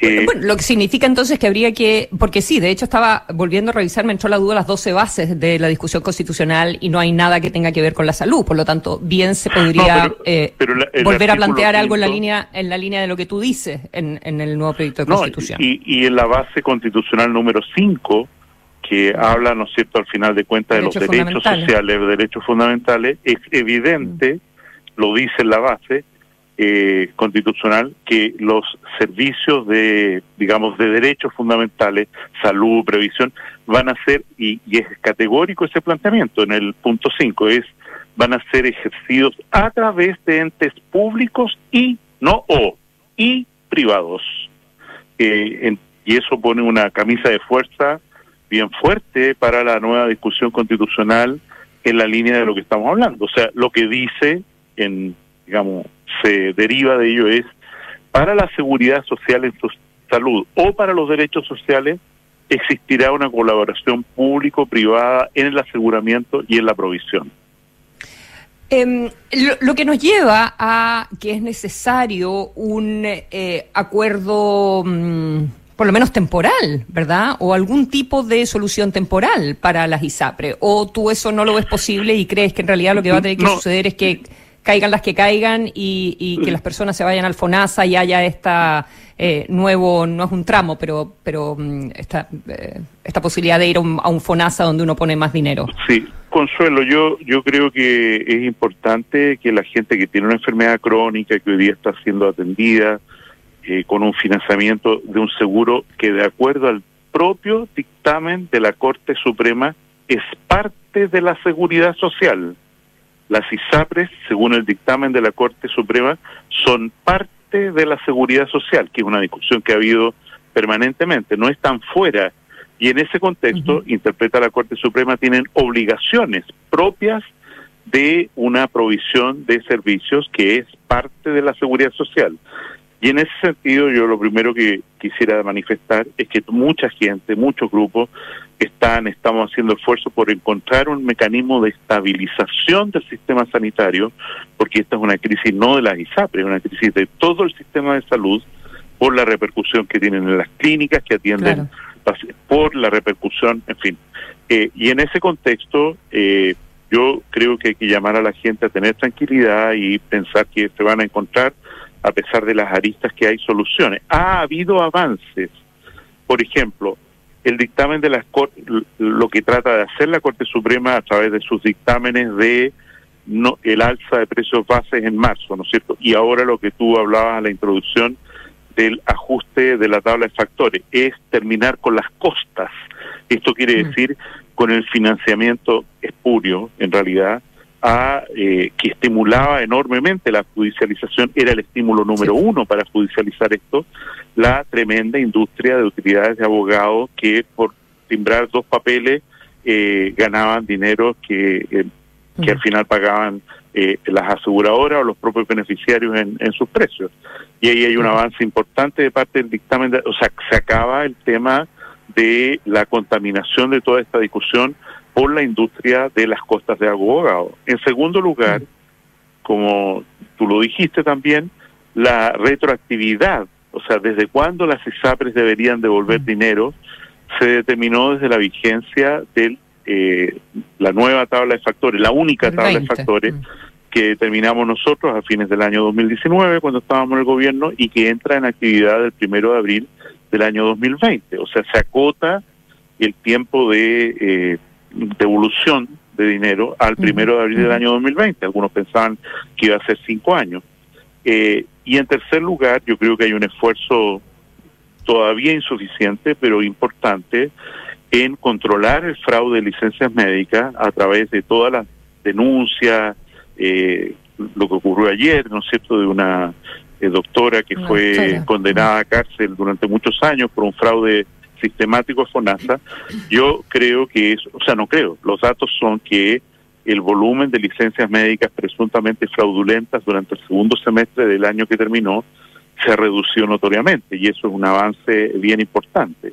S1: Eh, bueno, lo que significa entonces que habría que, porque sí, de hecho estaba volviendo a revisar, me entró la duda las 12 bases de la discusión constitucional y no hay nada que tenga que ver con la salud, por lo tanto, bien se podría eh, volver a plantear algo en la línea en la línea de lo que tú dices en, el nuevo proyecto de constitución.
S10: Y, y en la base constitucional número 5 que habla, ¿no es cierto?, al final de cuentas de los derechos sociales, derechos fundamentales, es evidente, mm. lo dice en la base eh, constitucional, que los servicios de, digamos, de derechos fundamentales, salud, previsión, van a ser, y, es categórico ese planteamiento en el punto 5, es, van a ser ejercidos a través de entes públicos y, no o, y privados. Eh, y eso pone una camisa de fuerza bien fuerte para la nueva discusión constitucional en la línea de lo que estamos hablando. O sea, lo que dice, en, digamos, se deriva de ello es, para la seguridad social en su salud o para los derechos sociales, existirá una colaboración público-privada en el aseguramiento y en la provisión.
S1: Em, lo, que nos lleva a que es necesario un eh, acuerdo... Mm, por lo menos temporal, ¿verdad? O algún tipo de solución temporal para las ISAPRE. ¿O tú eso no lo ves posible y crees que en realidad lo que va a tener que suceder es que caigan las que caigan y, y que las personas se vayan al FONASA y haya esta eh, nuevo, no es un tramo, pero, pero mm, esta, eh, esta posibilidad de ir a un, a un FONASA donde uno pone más dinero.
S10: Sí, Consuelo, yo, yo creo que es importante que la gente que tiene una enfermedad crónica, que hoy día está siendo atendida, eh, con un financiamiento de un seguro que de acuerdo al propio dictamen de la Corte Suprema es parte de la seguridad social. Las ISAPRES, según el dictamen de la Corte Suprema, son parte de la seguridad social, que es una discusión que ha habido permanentemente, no están fuera. Y en ese contexto, interpreta la Corte Suprema, tienen obligaciones propias de una provisión de servicios que es parte de la seguridad social. Y en ese sentido, yo lo primero que quisiera manifestar es que mucha gente, muchos grupos están, estamos haciendo esfuerzos por encontrar un mecanismo de estabilización del sistema sanitario, porque esta es una crisis no de las ISAPRE, es una crisis de todo el sistema de salud por la repercusión que tienen en las clínicas que atienden, por la repercusión, en fin. Eh, y en ese contexto, eh, yo creo que hay que llamar a la gente a tener tranquilidad y pensar que se van a encontrar a pesar de las aristas que hay soluciones. Ha habido avances. Por ejemplo, el dictamen de las lo que trata de hacer la Corte Suprema a través de sus dictámenes de no, el alza de precios bases en marzo, ¿no es cierto? Y ahora lo que tú hablabas en la introducción del ajuste de la tabla de factores, es terminar con las costas. Esto quiere decir con el financiamiento espurio, en realidad, a, eh, que estimulaba enormemente la judicialización, era el estímulo número uno para judicializar esto, la tremenda industria de utilidades de abogados que por timbrar dos papeles eh, ganaban dinero que, eh, que al final pagaban las aseguradoras o los propios beneficiarios en, en, sus precios. Y ahí hay un avance importante de parte del dictamen, o sea, se acaba el tema de la contaminación de toda esta discusión por la industria de las costas de abogado. En segundo lugar, como tú lo dijiste también, la retroactividad, o sea, desde cuándo las ISAPRES deberían devolver dinero, se determinó desde la vigencia de eh, la nueva tabla de factores, la única tabla de factores que determinamos nosotros a fines del año 2019 cuando estábamos en el gobierno y que entra en actividad el primero de abril del año 2020. O sea, se acota el tiempo de eh, devolución de dinero al primero de abril del año 2020. Algunos pensaban que iba a ser cinco años. Eh, y en tercer lugar, yo creo que hay un esfuerzo todavía insuficiente, pero importante, en controlar el fraude de licencias médicas a través de todas las denuncias, eh, lo que ocurrió ayer, ¿no es cierto?, de una eh, doctora que fue condenada a cárcel durante muchos años por un fraude sistemático de FONASA, yo creo que es, o sea, no creo, los datos son que el volumen de licencias médicas presuntamente fraudulentas durante el segundo semestre del año que terminó se redució notoriamente y eso es un avance bien importante.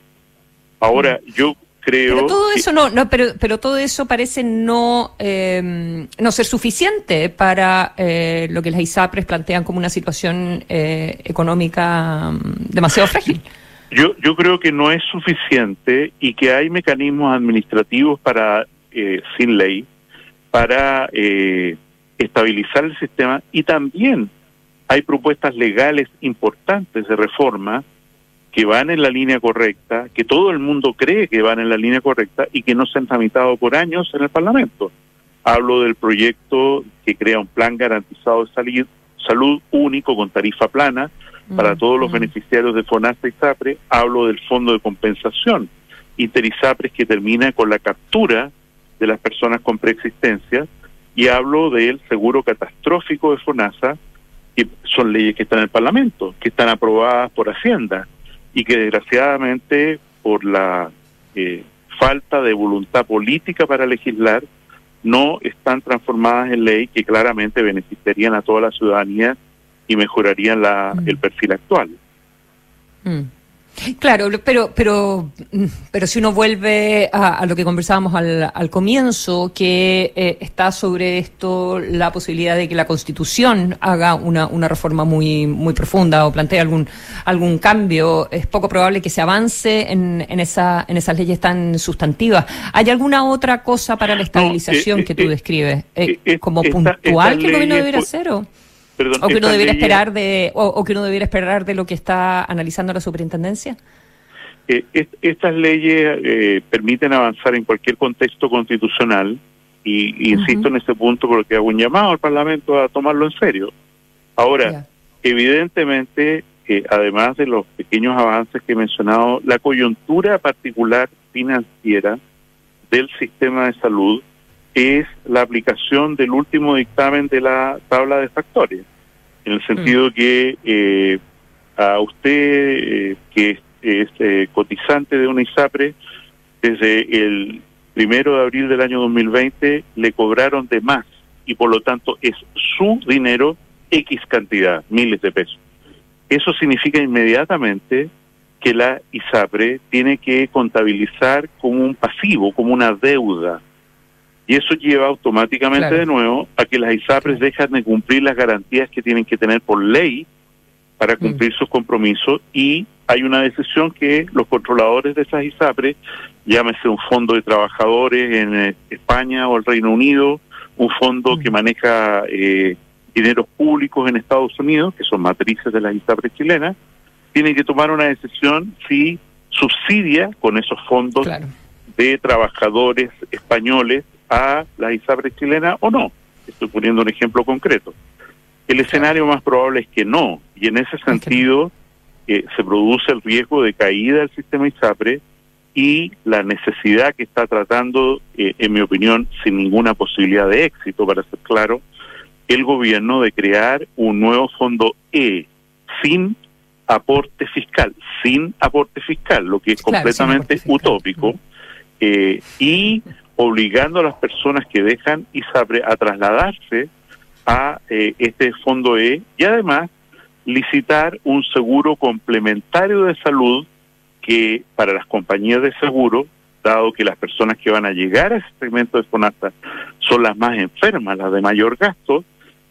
S10: Ahora, yo creo...
S1: Pero todo eso no, no pero, pero todo eso parece no, eh, no ser suficiente para eh, lo que las ISAPRES plantean como una situación eh, económica mm, demasiado frágil.
S10: Yo, yo creo que no es suficiente y que hay mecanismos administrativos para, eh, sin ley, para eh, estabilizar el sistema y también hay propuestas legales importantes de reforma que van en la línea correcta, que todo el mundo cree que van en la línea correcta y que no se han tramitado por años en el Parlamento. Hablo del proyecto que crea un plan garantizado de salud, salud único con tarifa plana, para todos los beneficiarios de FONASA y SAPRE, hablo del fondo de compensación. Interisapres que termina con la captura de las personas con preexistencia y hablo del seguro catastrófico de FONASA, que son leyes que están en el Parlamento, que están aprobadas por Hacienda y que desgraciadamente por la eh, falta de voluntad política para legislar no están transformadas en ley que claramente beneficiarían a toda la ciudadanía y mejorarían la, mm. el perfil actual.
S1: Mm. Claro, pero, pero, mm, pero si uno vuelve a, a lo que conversábamos al, al comienzo, que eh, está sobre esto la posibilidad de que la Constitución haga una, una reforma muy, muy profunda o plantee algún, algún cambio, es poco probable que se avance en, en, esa, en esas leyes tan sustantivas. ¿Hay alguna otra cosa para la estabilización
S10: eh,
S1: que tú
S10: eh,
S1: describes?
S10: eh, eh,
S1: ¿Como
S10: esta-
S1: puntual que el gobierno debería hacer o?
S10: Perdón,
S1: o que uno debiera esperar de o, o que uno debiera esperar de lo que está analizando la superintendencia.
S10: Eh, est- estas leyes eh, permiten avanzar en cualquier contexto constitucional y, y insisto en este punto porque hago un llamado al Parlamento a tomarlo en serio. Ahora, evidentemente, eh, además de los pequeños avances que he mencionado, la coyuntura particular financiera del sistema de salud es la aplicación del último dictamen de la tabla de factores, en el sentido que eh, a usted, eh, que es, es, eh, cotizante de una ISAPRE, desde el primero de abril del año 2020 le cobraron de más y por lo tanto es su dinero X cantidad, miles de pesos. Eso significa inmediatamente que la ISAPRE tiene que contabilizar como un pasivo, como una deuda. Y eso lleva automáticamente
S11: Claro.
S10: de nuevo a que las ISAPRES dejan de cumplir las garantías que tienen que tener por ley para cumplir sus compromisos. Y hay una decisión que los controladores de esas ISAPRES, llámese un fondo de trabajadores en eh, España o el Reino Unido, un fondo que maneja eh, dineros públicos en Estados Unidos, que son matrices de las ISAPRES chilenas, tienen que tomar una decisión si subsidia con esos fondos de trabajadores españoles a las ISAPRES chilenas o no. Estoy poniendo un ejemplo concreto. El escenario más probable es que no, y en ese sentido eh, se produce el riesgo de caída del sistema ISAPRE y la necesidad que está tratando, eh, en mi opinión, sin ninguna posibilidad de éxito, para ser claro, el gobierno de crear un nuevo fondo E sin aporte fiscal, sin aporte fiscal, lo que es
S11: Claro,
S10: completamente utópico, eh, y obligando a las personas que dejan ISAPRE a trasladarse a eh, este fondo E y además licitar un seguro complementario de salud que para las compañías de seguro, dado que las personas que van a llegar a ese segmento de FONASA son las más enfermas, las de mayor gasto,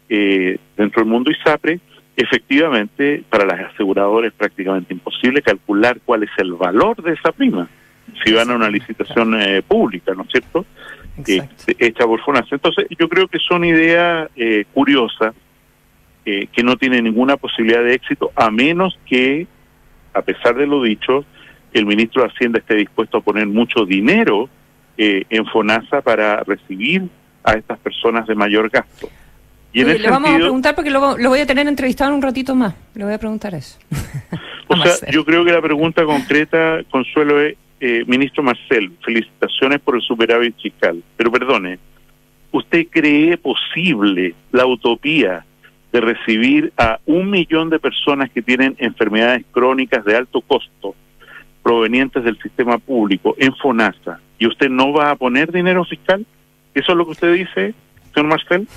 S10: eh, dentro del mundo ISAPRE, efectivamente para las aseguradoras es prácticamente imposible calcular cuál es el valor de esa prima si van a una licitación eh, pública, ¿no es cierto? Eh, hecha por FONASA. Entonces, yo creo que son ideas eh, curiosas eh, que no tienen ninguna posibilidad de éxito, a menos que, a pesar de lo dicho, el ministro de Hacienda esté dispuesto a poner mucho dinero eh, en FONASA para recibir a estas personas de mayor gasto. Y en ese
S1: le vamos a preguntar porque lo, lo voy a tener entrevistado en un ratito más. Le voy a preguntar eso.
S10: o sea, yo creo que la pregunta concreta, Consuelo, es, eh, ministro Marcel, felicitaciones por el superávit fiscal, pero perdone, ¿usted cree posible la utopía de recibir a un millón de personas que tienen enfermedades crónicas de alto costo provenientes del sistema público en FONASA y usted no va a poner dinero fiscal? ¿Eso es lo que usted dice, señor Marcel?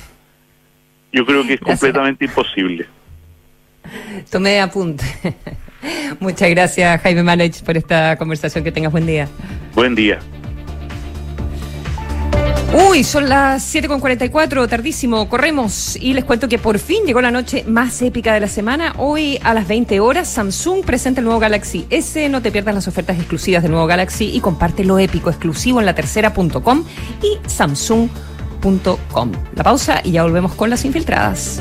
S10: Yo creo que es completamente imposible.
S1: Tomé apunte. Muchas gracias, Jaime Malech, por esta conversación. Que tengas buen día.
S10: Buen día.
S1: Uy, son las 7.44, tardísimo, corremos y les cuento que por fin llegó la noche más épica de la semana. Hoy a las 20 horas Samsung presenta el nuevo Galaxy S. No te pierdas las ofertas exclusivas del nuevo Galaxy y comparte lo épico exclusivo en la tercera.com y samsung.com. La pausa y ya volvemos con las infiltradas.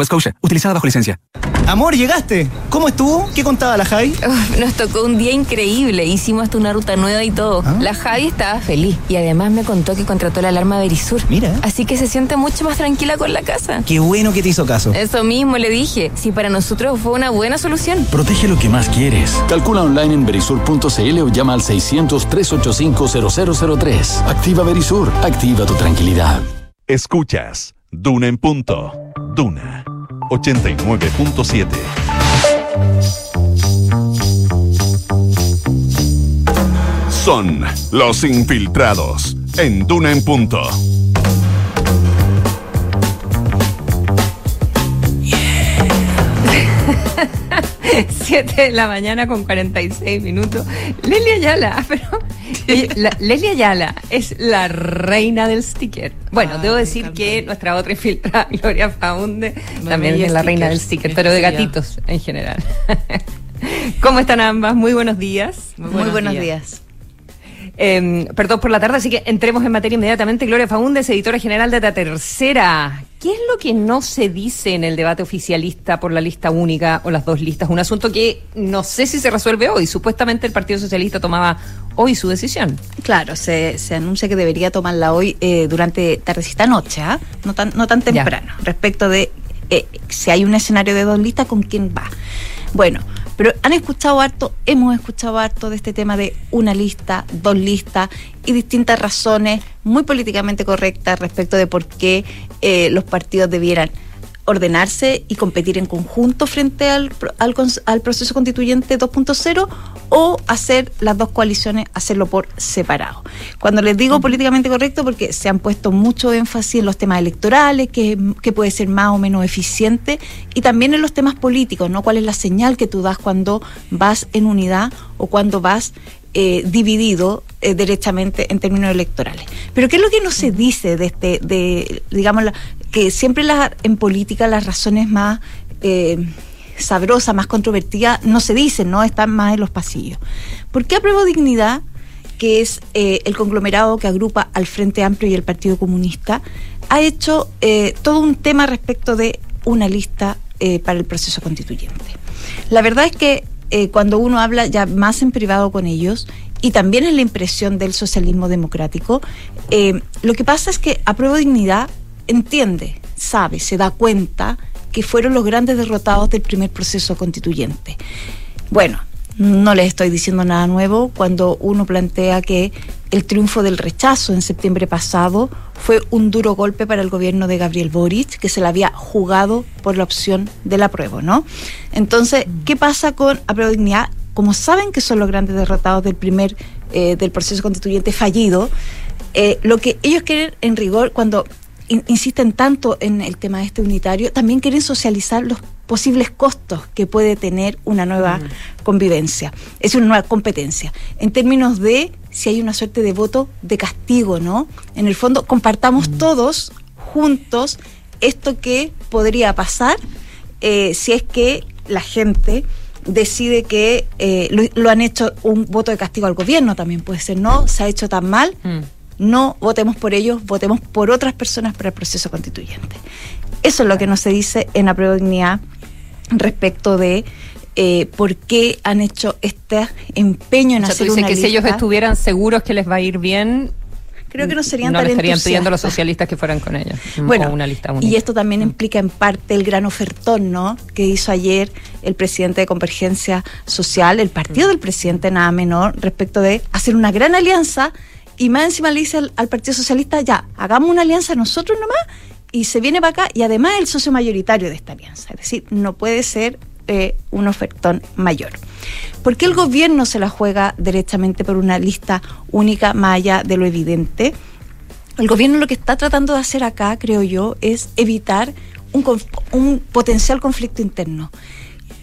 S7: Scotia, utilizada bajo licencia.
S8: Amor, llegaste. ¿Cómo estuvo? ¿Qué contaba la Javi?
S11: Uf, nos tocó un día increíble. Hicimos hasta una ruta nueva y todo.
S8: ¿Ah?
S11: La Javi estaba feliz y además me contó que contrató la alarma Verisur.
S8: Mira.
S11: Así que se siente mucho más tranquila con la casa.
S8: Qué bueno que te hizo caso.
S11: Eso mismo le dije. Si para nosotros fue una buena solución.
S6: Protege lo que más quieres. Calcula online en verisur.cl o llama al 600-385-0003. Activa Verisur. Activa tu tranquilidad.
S3: Escuchas Duna en punto. Duna 89.7. Son los infiltrados en Duna en punto.
S1: Siete de la mañana con 46 minutos. Lelia Ayala, pero. La- Lelia Ayala es la reina del sticker. Bueno, debo decir que nuestra otra infiltrada, Gloria Faunde, también es la reina del sticker, pero de gatitos en general. ¿Cómo están ambas? Muy buenos días.
S2: Muy buenos días.
S1: Eh, perdón por la tarde, así que entremos en materia inmediatamente. Gloria Faúndez, editora general de La Tercera. ¿Qué es lo que no se dice en el debate oficialista por la lista única o las dos listas? Un asunto que no sé si se resuelve hoy. Supuestamente el Partido Socialista tomaba hoy su decisión.
S12: Claro, se, se anuncia que debería tomarla hoy eh, durante tardecita noche, ¿ah? no, tan, no tan temprano, respecto de eh, si hay un escenario de dos listas, ¿con quién va? Bueno, pero han escuchado harto, hemos escuchado harto de este tema de una lista, dos listas y distintas razones muy políticamente correctas respecto de por qué eh, los partidos debieran ordenarse y competir en conjunto frente al, al, al proceso constituyente 2.0 o hacer las dos coaliciones, hacerlo por separado. Cuando les digo políticamente correcto, porque se han puesto mucho énfasis en los temas electorales, que, que puede ser más o menos eficiente, y también en los temas políticos, ¿no? ¿Cuál es la señal que tú das cuando vas en unidad o cuando vas eh, dividido eh, derechamente en términos electorales. Pero ¿qué es lo que no se dice de este, digamos, que siempre la- en política las razones más eh, sabrosas, más controvertidas, no se dicen, ¿no? Están más en los pasillos. ¿Por qué apruebo dignidad? que es eh, el conglomerado que agrupa al Frente Amplio y el Partido Comunista, ha hecho todo un tema respecto de una lista para el proceso constituyente. La verdad es que eh, cuando uno habla ya más en privado con ellos, y también es la impresión del socialismo democrático, eh, lo que pasa es que Apruebo Dignidad entiende, sabe, se da cuenta que fueron los grandes derrotados del primer proceso constituyente. Bueno, no les estoy diciendo nada nuevo cuando uno plantea que el triunfo del rechazo en septiembre pasado fue un duro golpe para el gobierno de Gabriel Boric, que se la había jugado por la opción del apruebo, ¿no? Entonces, ¿qué pasa con apruebo dignidad? Como saben que son los grandes derrotados del primer, eh, del proceso constituyente fallido, eh, lo que ellos quieren en rigor, cuando in- insisten tanto en el tema este unitario, también quieren socializar los posibles costos que puede tener una nueva convivencia, es una nueva competencia. En términos de si hay una suerte de voto de castigo, ¿no? En el fondo, compartamos todos juntos esto que podría pasar eh, si es que la gente decide que eh, lo, lo han hecho un voto de castigo al gobierno también puede ser, no, se ha hecho tan mal, no votemos por ellos, votemos por otras personas para el proceso constituyente. Eso es lo que no se dice en la dignidad respecto de eh, por qué han hecho este empeño en
S1: O sea, tú
S12: hacer
S1: dices
S12: una
S1: que si ellos estuvieran seguros que les va a ir bien,
S12: Creo que no serían
S1: no
S12: tan
S1: le estarían pidiendo a los socialistas que fueran con ellos.
S12: Bueno,
S1: o una lista única.
S12: Y esto también implica en parte el gran ofertón, ¿no? Que hizo ayer el presidente de Convergencia Social, el partido del presidente nada menor, respecto de hacer una gran alianza y más encima le dice al, al Partido Socialista, ya, hagamos una alianza nosotros nomás y se viene para acá y además el socio mayoritario de esta alianza. Es decir, no puede ser un ofertón mayor. ¿Por qué el gobierno se la juega derechamente por una lista única más allá de lo evidente? El gobierno lo que está tratando de hacer acá, creo yo, es evitar un, un potencial conflicto interno.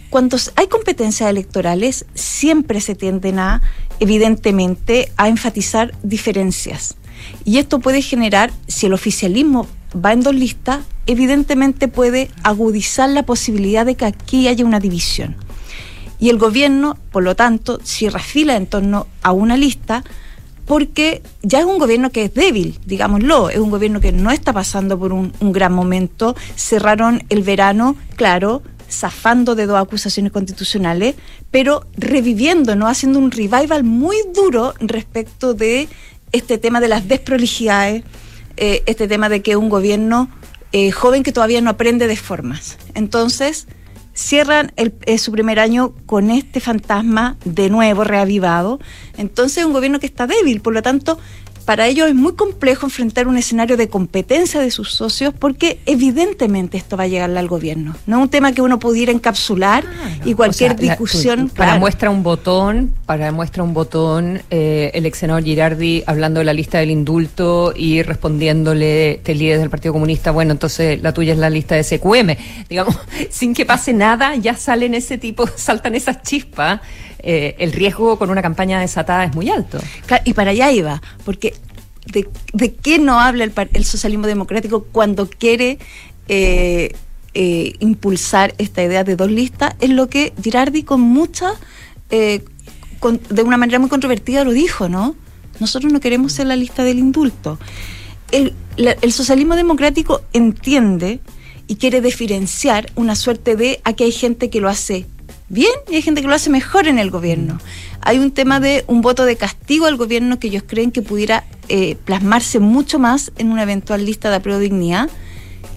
S12: Cuando hay competencias electorales, siempre se tienden a, evidentemente, a enfatizar diferencias. Y esto puede generar, si el oficialismo va en dos listas, evidentemente puede agudizar la posibilidad de que aquí haya una división. Y el gobierno, por lo tanto, cierra fila en torno a una lista porque ya es un gobierno que es débil, digámoslo, es un gobierno que no está pasando por un, un gran momento. Cerraron el verano, claro, zafando de dos acusaciones constitucionales, pero reviviendo, no haciendo un revival muy duro respecto de este tema de las desprolijidades, eh, este tema de que un gobierno eh, joven que todavía no aprende de formas. Entonces, cierran el, eh, su primer año con este fantasma de nuevo reavivado. Entonces, un gobierno que está débil, por lo tanto, para ellos es muy complejo enfrentar un escenario de competencia de sus socios porque evidentemente esto va a llegarle al gobierno. No es un tema que uno pudiera encapsular y cualquier
S1: O sea, la-
S12: discusión.
S1: para
S12: claro.
S1: muestra un botón, para muestra un botón, eh, el ex senador Girardi hablando de la lista del indulto y respondiéndole líder del Partido Comunista, bueno, entonces la tuya es la lista de SQM. Digamos, sin que pase nada, ya salen ese tipo, saltan esas chispas. Eh, el riesgo con una campaña desatada es muy alto.
S12: Y para allá iba, porque ¿de, qué no habla el, el socialismo democrático cuando quiere eh, eh, impulsar esta idea de dos listas? Es lo que Girardi con mucha, de una manera muy controvertida lo dijo, ¿no? Nosotros no queremos ser la lista del indulto. El, el socialismo democrático entiende y quiere diferenciar una suerte de aquí hay gente que lo hace bien y hay gente que lo hace mejor en el gobierno. Hay un tema de un voto de castigo al gobierno que ellos creen que pudiera eh, plasmarse mucho más en una eventual lista de apruebo dignidad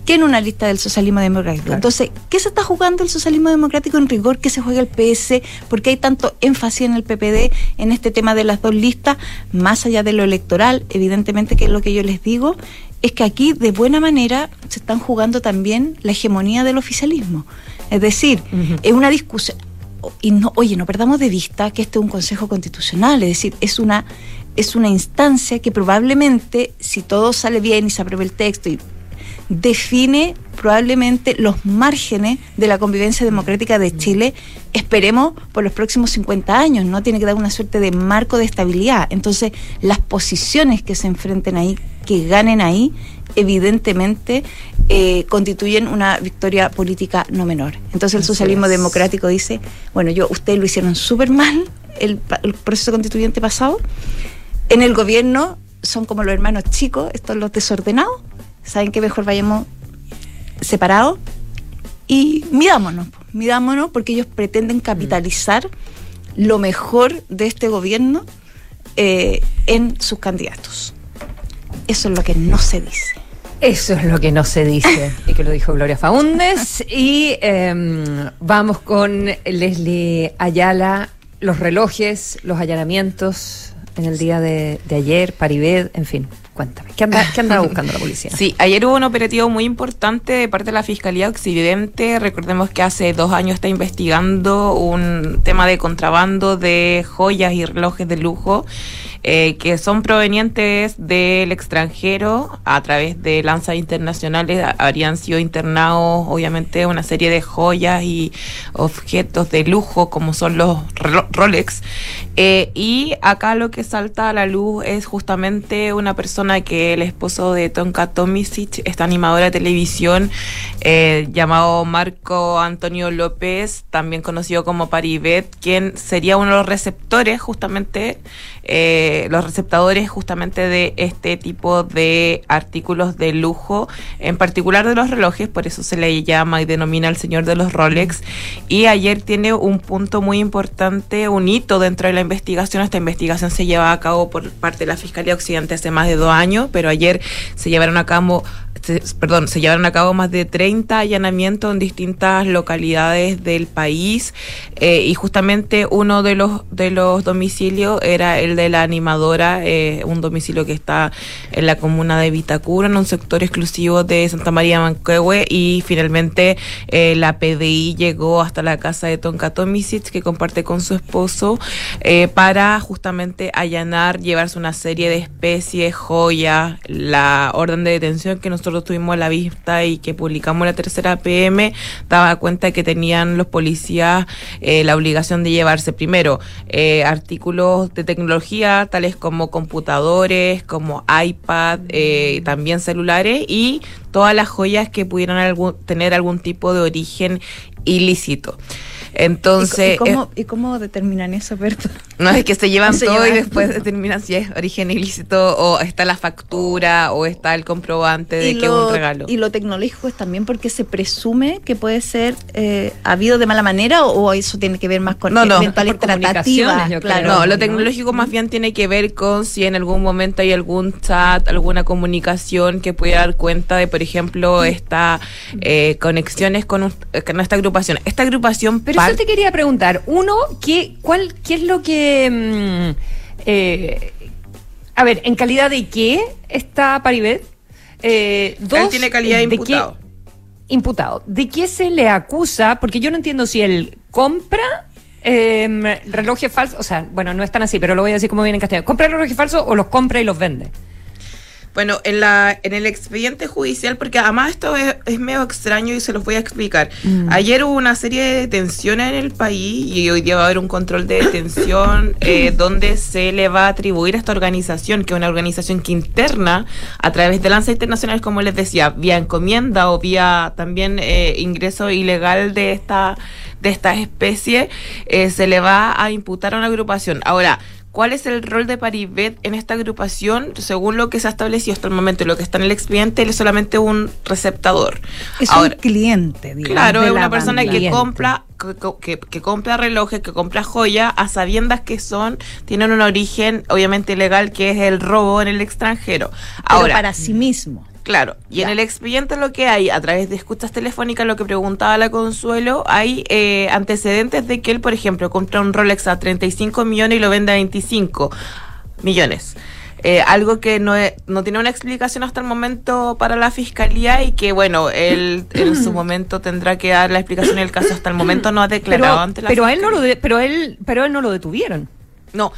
S12: que en una lista del socialismo democrático. Entonces, ¿qué se está jugando el socialismo democrático en rigor? ¿Qué se juega el PS? ¿Por qué hay tanto énfasis en el PPD en este tema de las dos listas? Más allá de lo electoral, evidentemente que es lo que yo les digo, es que aquí de buena manera se están jugando también la hegemonía del oficialismo. Es decir, es una discusión y no, oye, no perdamos de vista que este es un consejo constitucional, es decir, es una es una instancia que probablemente si todo sale bien y se aprueba el texto y define probablemente los márgenes de la convivencia democrática de Chile, esperemos por los próximos 50 años, ¿no? Tiene que dar una suerte de marco de estabilidad. Entonces, las posiciones que se enfrenten ahí, que ganen ahí, evidentemente eh, constituyen una victoria política no menor. Entonces el socialismo democrático dice, bueno, yo ustedes lo hicieron súper mal el, el proceso constituyente pasado, en el gobierno son como los hermanos chicos, estos los desordenados, saben que mejor vayamos separados y midámonos, midámonos porque ellos pretenden capitalizar lo mejor de este gobierno eh, en sus candidatos. Eso es lo que no se dice.
S1: Eso es lo que no se dice y que lo dijo Gloria Faúndes. Y em, vamos con Leslie Ayala, los relojes, los allanamientos en el día de, de ayer, Paribet, en fin, cuéntame. ¿Qué anda, qué andaba buscando la policía?
S13: Sí, ayer hubo un operativo muy importante de parte de la Fiscalía Occidente. Recordemos que hace dos años está investigando un tema de contrabando de joyas y relojes de lujo eh, que son provenientes del extranjero a través de lanzas internacionales. Ha- Habrían sido internados, obviamente, una serie de joyas y objetos de lujo como son los Rolex. Eh, y acá lo que salta a la luz es justamente una persona que el esposo de Tonka Tomisic, esta animadora de televisión, eh, llamado Marco Antonio López, también conocido como Paribet, quien sería uno de los receptores justamente, eh, los receptadores justamente de este tipo de artículos de lujo, en particular de los relojes, por eso se le llama y denomina el señor de los Rolex. Y ayer tiene un punto muy importante, un hito dentro de la investigación. Esta investigación se lleva a cabo por parte de la Fiscalía Occidente hace más de dos años, pero ayer se llevaron a cabo, se- perdón, se llevaron a cabo más de 30 allanamientos en distintas localidades del país eh, y justamente uno de los de los domicilios era el de la animadora, eh, un domicilio que está en la comuna de Vitacura, en un sector exclusivo de Santa María Manquehue y finalmente eh, la PDI llegó hasta la casa de Tonka Tomisic que comparte con su esposo para justamente allanar, llevarse una serie de especies, joyas, la orden de detención que nosotros tuvimos a la vista y que publicamos la tercera PM daba cuenta que tenían los policías eh, la obligación de llevarse primero eh, artículos de tecnología tales como computadores, como iPad, eh, también celulares y todas las joyas que pudieran algún- tener algún tipo de origen ilícito. Entonces,
S12: ¿Y, cómo, ¿Y cómo determinan eso, Berto?
S13: No, es que se llevan
S12: Se
S13: todo y después determinan si es origen ilícito o está la factura o está el comprobante de
S12: y
S13: que es un regalo.
S12: y lo tecnológico es también porque se presume que puede ser eh, habido de mala manera o, o eso tiene que ver más con
S13: No, no.
S12: eventuales tratativas. Claro.
S13: no, lo
S1: ¿no?
S13: tecnológico más bien tiene que ver con si en algún momento hay algún chat, alguna comunicación que pueda dar cuenta de, por ejemplo, esta eh, conexiones con, un- eh, con esta agrupación. Esta agrupación
S1: Pero eso te quería preguntar. Uno, ¿qué, cuál, qué es lo que... mm, eh, a ver, ¿en calidad de qué está Paribet? Eh, dos,
S13: Él tiene calidad de
S1: qué-
S13: imputado.
S1: imputado. ¿De qué se le acusa? Porque yo no entiendo si él compra eh, relojes falsos. O sea, bueno, no es tan así, pero lo voy a decir como viene en castellano. ¿Compra relojes falsos o los compra y los vende?
S13: Bueno, en la en el expediente judicial, porque además esto es, es medio extraño y se los voy a explicar. Ayer hubo una serie de detenciones en el país y hoy día va a haber un control de detención eh, donde se le va a atribuir a esta organización, que es una organización que interna a través de lanzas internacionales, como les decía, vía encomienda o vía también eh, ingreso ilegal de esta de esta especie, eh, se le va a imputar a una agrupación. Ahora, ¿Cuál es el rol de Paribet en esta agrupación? Según lo que se ha establecido hasta el momento, lo que está en el expediente, él es solamente un receptador.
S12: Es
S13: Ahora,
S12: un cliente, digamos.
S13: Claro, es una persona que compra, que, compra relojes, que compra joyas, a sabiendas que son, tienen un origen obviamente legal, que es el robo en el extranjero.
S12: Pero
S13: Ahora,
S12: para sí mismo.
S13: Claro, y en el expediente lo que hay, a través de escuchas telefónicas, lo que preguntaba la Consuelo, hay eh, antecedentes de que él, por ejemplo, compra un Rolex a 35 millones y lo vende a 25 millones. Eh, algo que no, es- no tiene una explicación hasta el momento para la fiscalía y que, bueno, él en su momento tendrá que dar la explicación del caso. Hasta el momento no ha declarado
S1: Pero,
S13: ante la
S1: pero a él no lo
S13: fiscalía.
S1: de- pero él, pero él no lo detuvieron.
S13: No,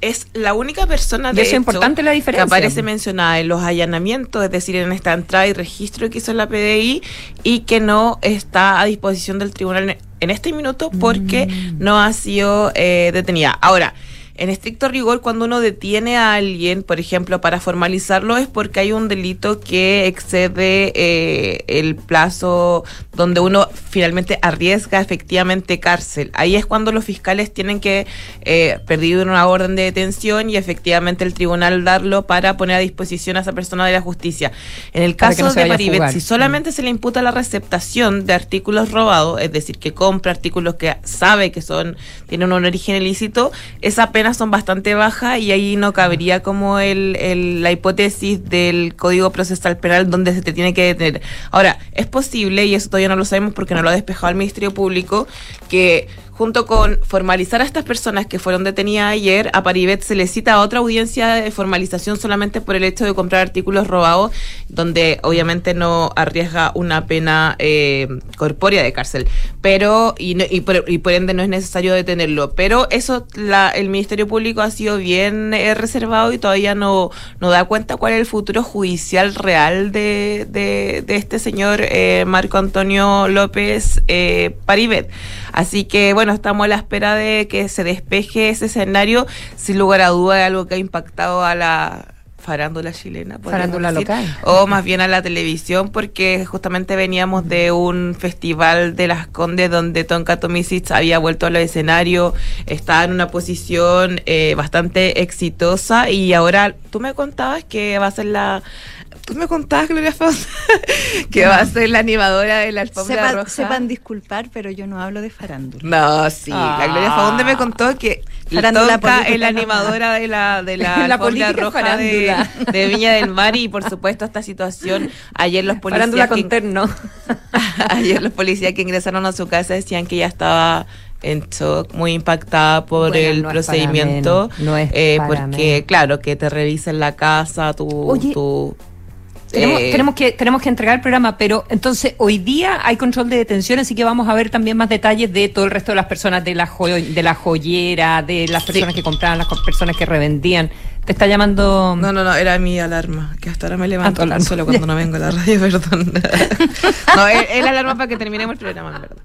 S13: es la única persona
S1: Y
S13: de
S1: eso es
S13: hecho,
S1: importante la diferencia.
S13: que aparece mencionada en los allanamientos, es decir, en esta entrada y registro que hizo la PDI y que no está a disposición del tribunal en, en este minuto porque
S1: Mm.
S13: no ha sido eh, detenida. Ahora, en estricto rigor, cuando uno detiene a alguien, por ejemplo, para formalizarlo, es porque hay un delito que excede eh, el plazo donde uno finalmente arriesga efectivamente cárcel. Ahí es cuando los fiscales tienen que eh, pedir una orden de detención y efectivamente el tribunal darlo para poner a disposición a esa persona de la justicia. En el caso
S1: no
S13: de
S1: fugar.
S13: si solamente se le imputa la receptación de artículos robados, es decir, que compra artículos que sabe que son tienen un origen ilícito, esas penas son bastante bajas y ahí no cabería como el, el- la hipótesis del Código Procesal Penal donde se te tiene que detener. Ahora, es posible, y eso todavía no lo sabemos porque no lo ha despejado el Ministerio Público, que junto con formalizar a estas personas que fueron detenidas ayer, a Paribet se le cita otra audiencia de formalización solamente por el hecho de comprar artículos robados, donde obviamente no arriesga una pena eh, corpórea de cárcel, pero y, no- y, por, y por ende no es necesario detenerlo. Pero eso la, el Ministerio Público ha sido bien eh, reservado y todavía no, no da cuenta cuál es el futuro judicial real de, de, de este señor eh, Marco Antonio López eh, Paribet. Así que bueno, estamos a la espera de que se despeje ese escenario. Sin lugar a duda, es algo que ha impactado a la farándula chilena.
S1: Farándula
S13: decir,
S1: local.
S13: O más bien a la televisión, porque justamente veníamos de un festival de las Condes donde Tonka Tomisic había vuelto al escenario, estaba en una posición eh, bastante exitosa y ahora tú me contabas que va a ser la... Tú me contabas, Gloria Faust, que va a ser la animadora de la alfombra
S12: Sepan,
S13: roja.
S12: sepan disculpar, pero yo no hablo de farándula.
S13: No, sí. La Gloria
S12: Ah.
S13: Faunde me contó que
S12: Farándula
S13: Tonka es la animadora de la, de la,
S1: La política
S13: roja de, Viña del Mar y por supuesto esta situación. Ayer los policías que-
S1: con terno.
S13: ayer los policías que ingresaron a su casa decían que ella estaba en shock, muy impactada por
S1: Bueno,
S13: el
S1: no
S13: procedimiento,
S1: no es
S13: eh, porque
S1: menos.
S13: claro que te revisen la casa, tu,
S1: Oye,
S13: tu
S1: Tenemos,
S13: eh,
S1: tenemos, que, tenemos que entregar el programa, pero entonces hoy día hay control de detención, así que vamos a ver también más detalles de todo el resto de las personas, de la, de la joyera, de las personas que compraban, las personas que revendían. Te está llamando...
S13: No, no, no, era mi alarma, que hasta ahora me
S1: Ah,
S13: levanto
S1: alarma.
S13: solo cuando no vengo a la radio, perdón. no, es, es la alarma para que terminemos el programa, en verdad.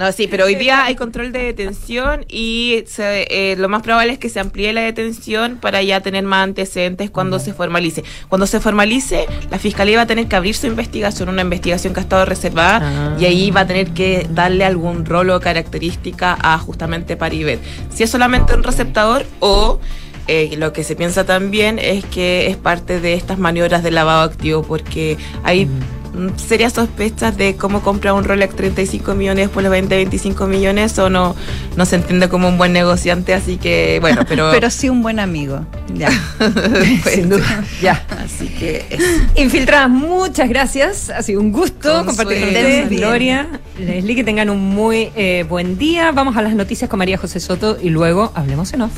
S13: No, sí, pero hoy día hay control de detención y se- eh, lo más probable es que se amplíe la detención para ya tener más antecedentes cuando se formalice. Cuando se formalice, la fiscalía va a tener que abrir su investigación, una investigación que ha estado reservada, y ahí va a tener que darle algún rol o característica a justamente Paribet. Si es solamente un receptador o eh, lo que se piensa también es que es parte de estas maniobras de lavado activo, porque hay mm, serias sospechas de cómo compra un Rolex 35 millones por los 20, 25 millones o no, no se entiende como un buen negociante, así que bueno, pero...
S12: Pero sí un buen amigo. Ya.
S1: Sin duda. Ya.
S12: Así que es-
S1: Infiltradas, muchas gracias. Ha sido un gusto compartir con ustedes, Gloria, Leslie, que tengan un muy eh, buen día. Vamos a las noticias con María José Soto y luego hablemos en off.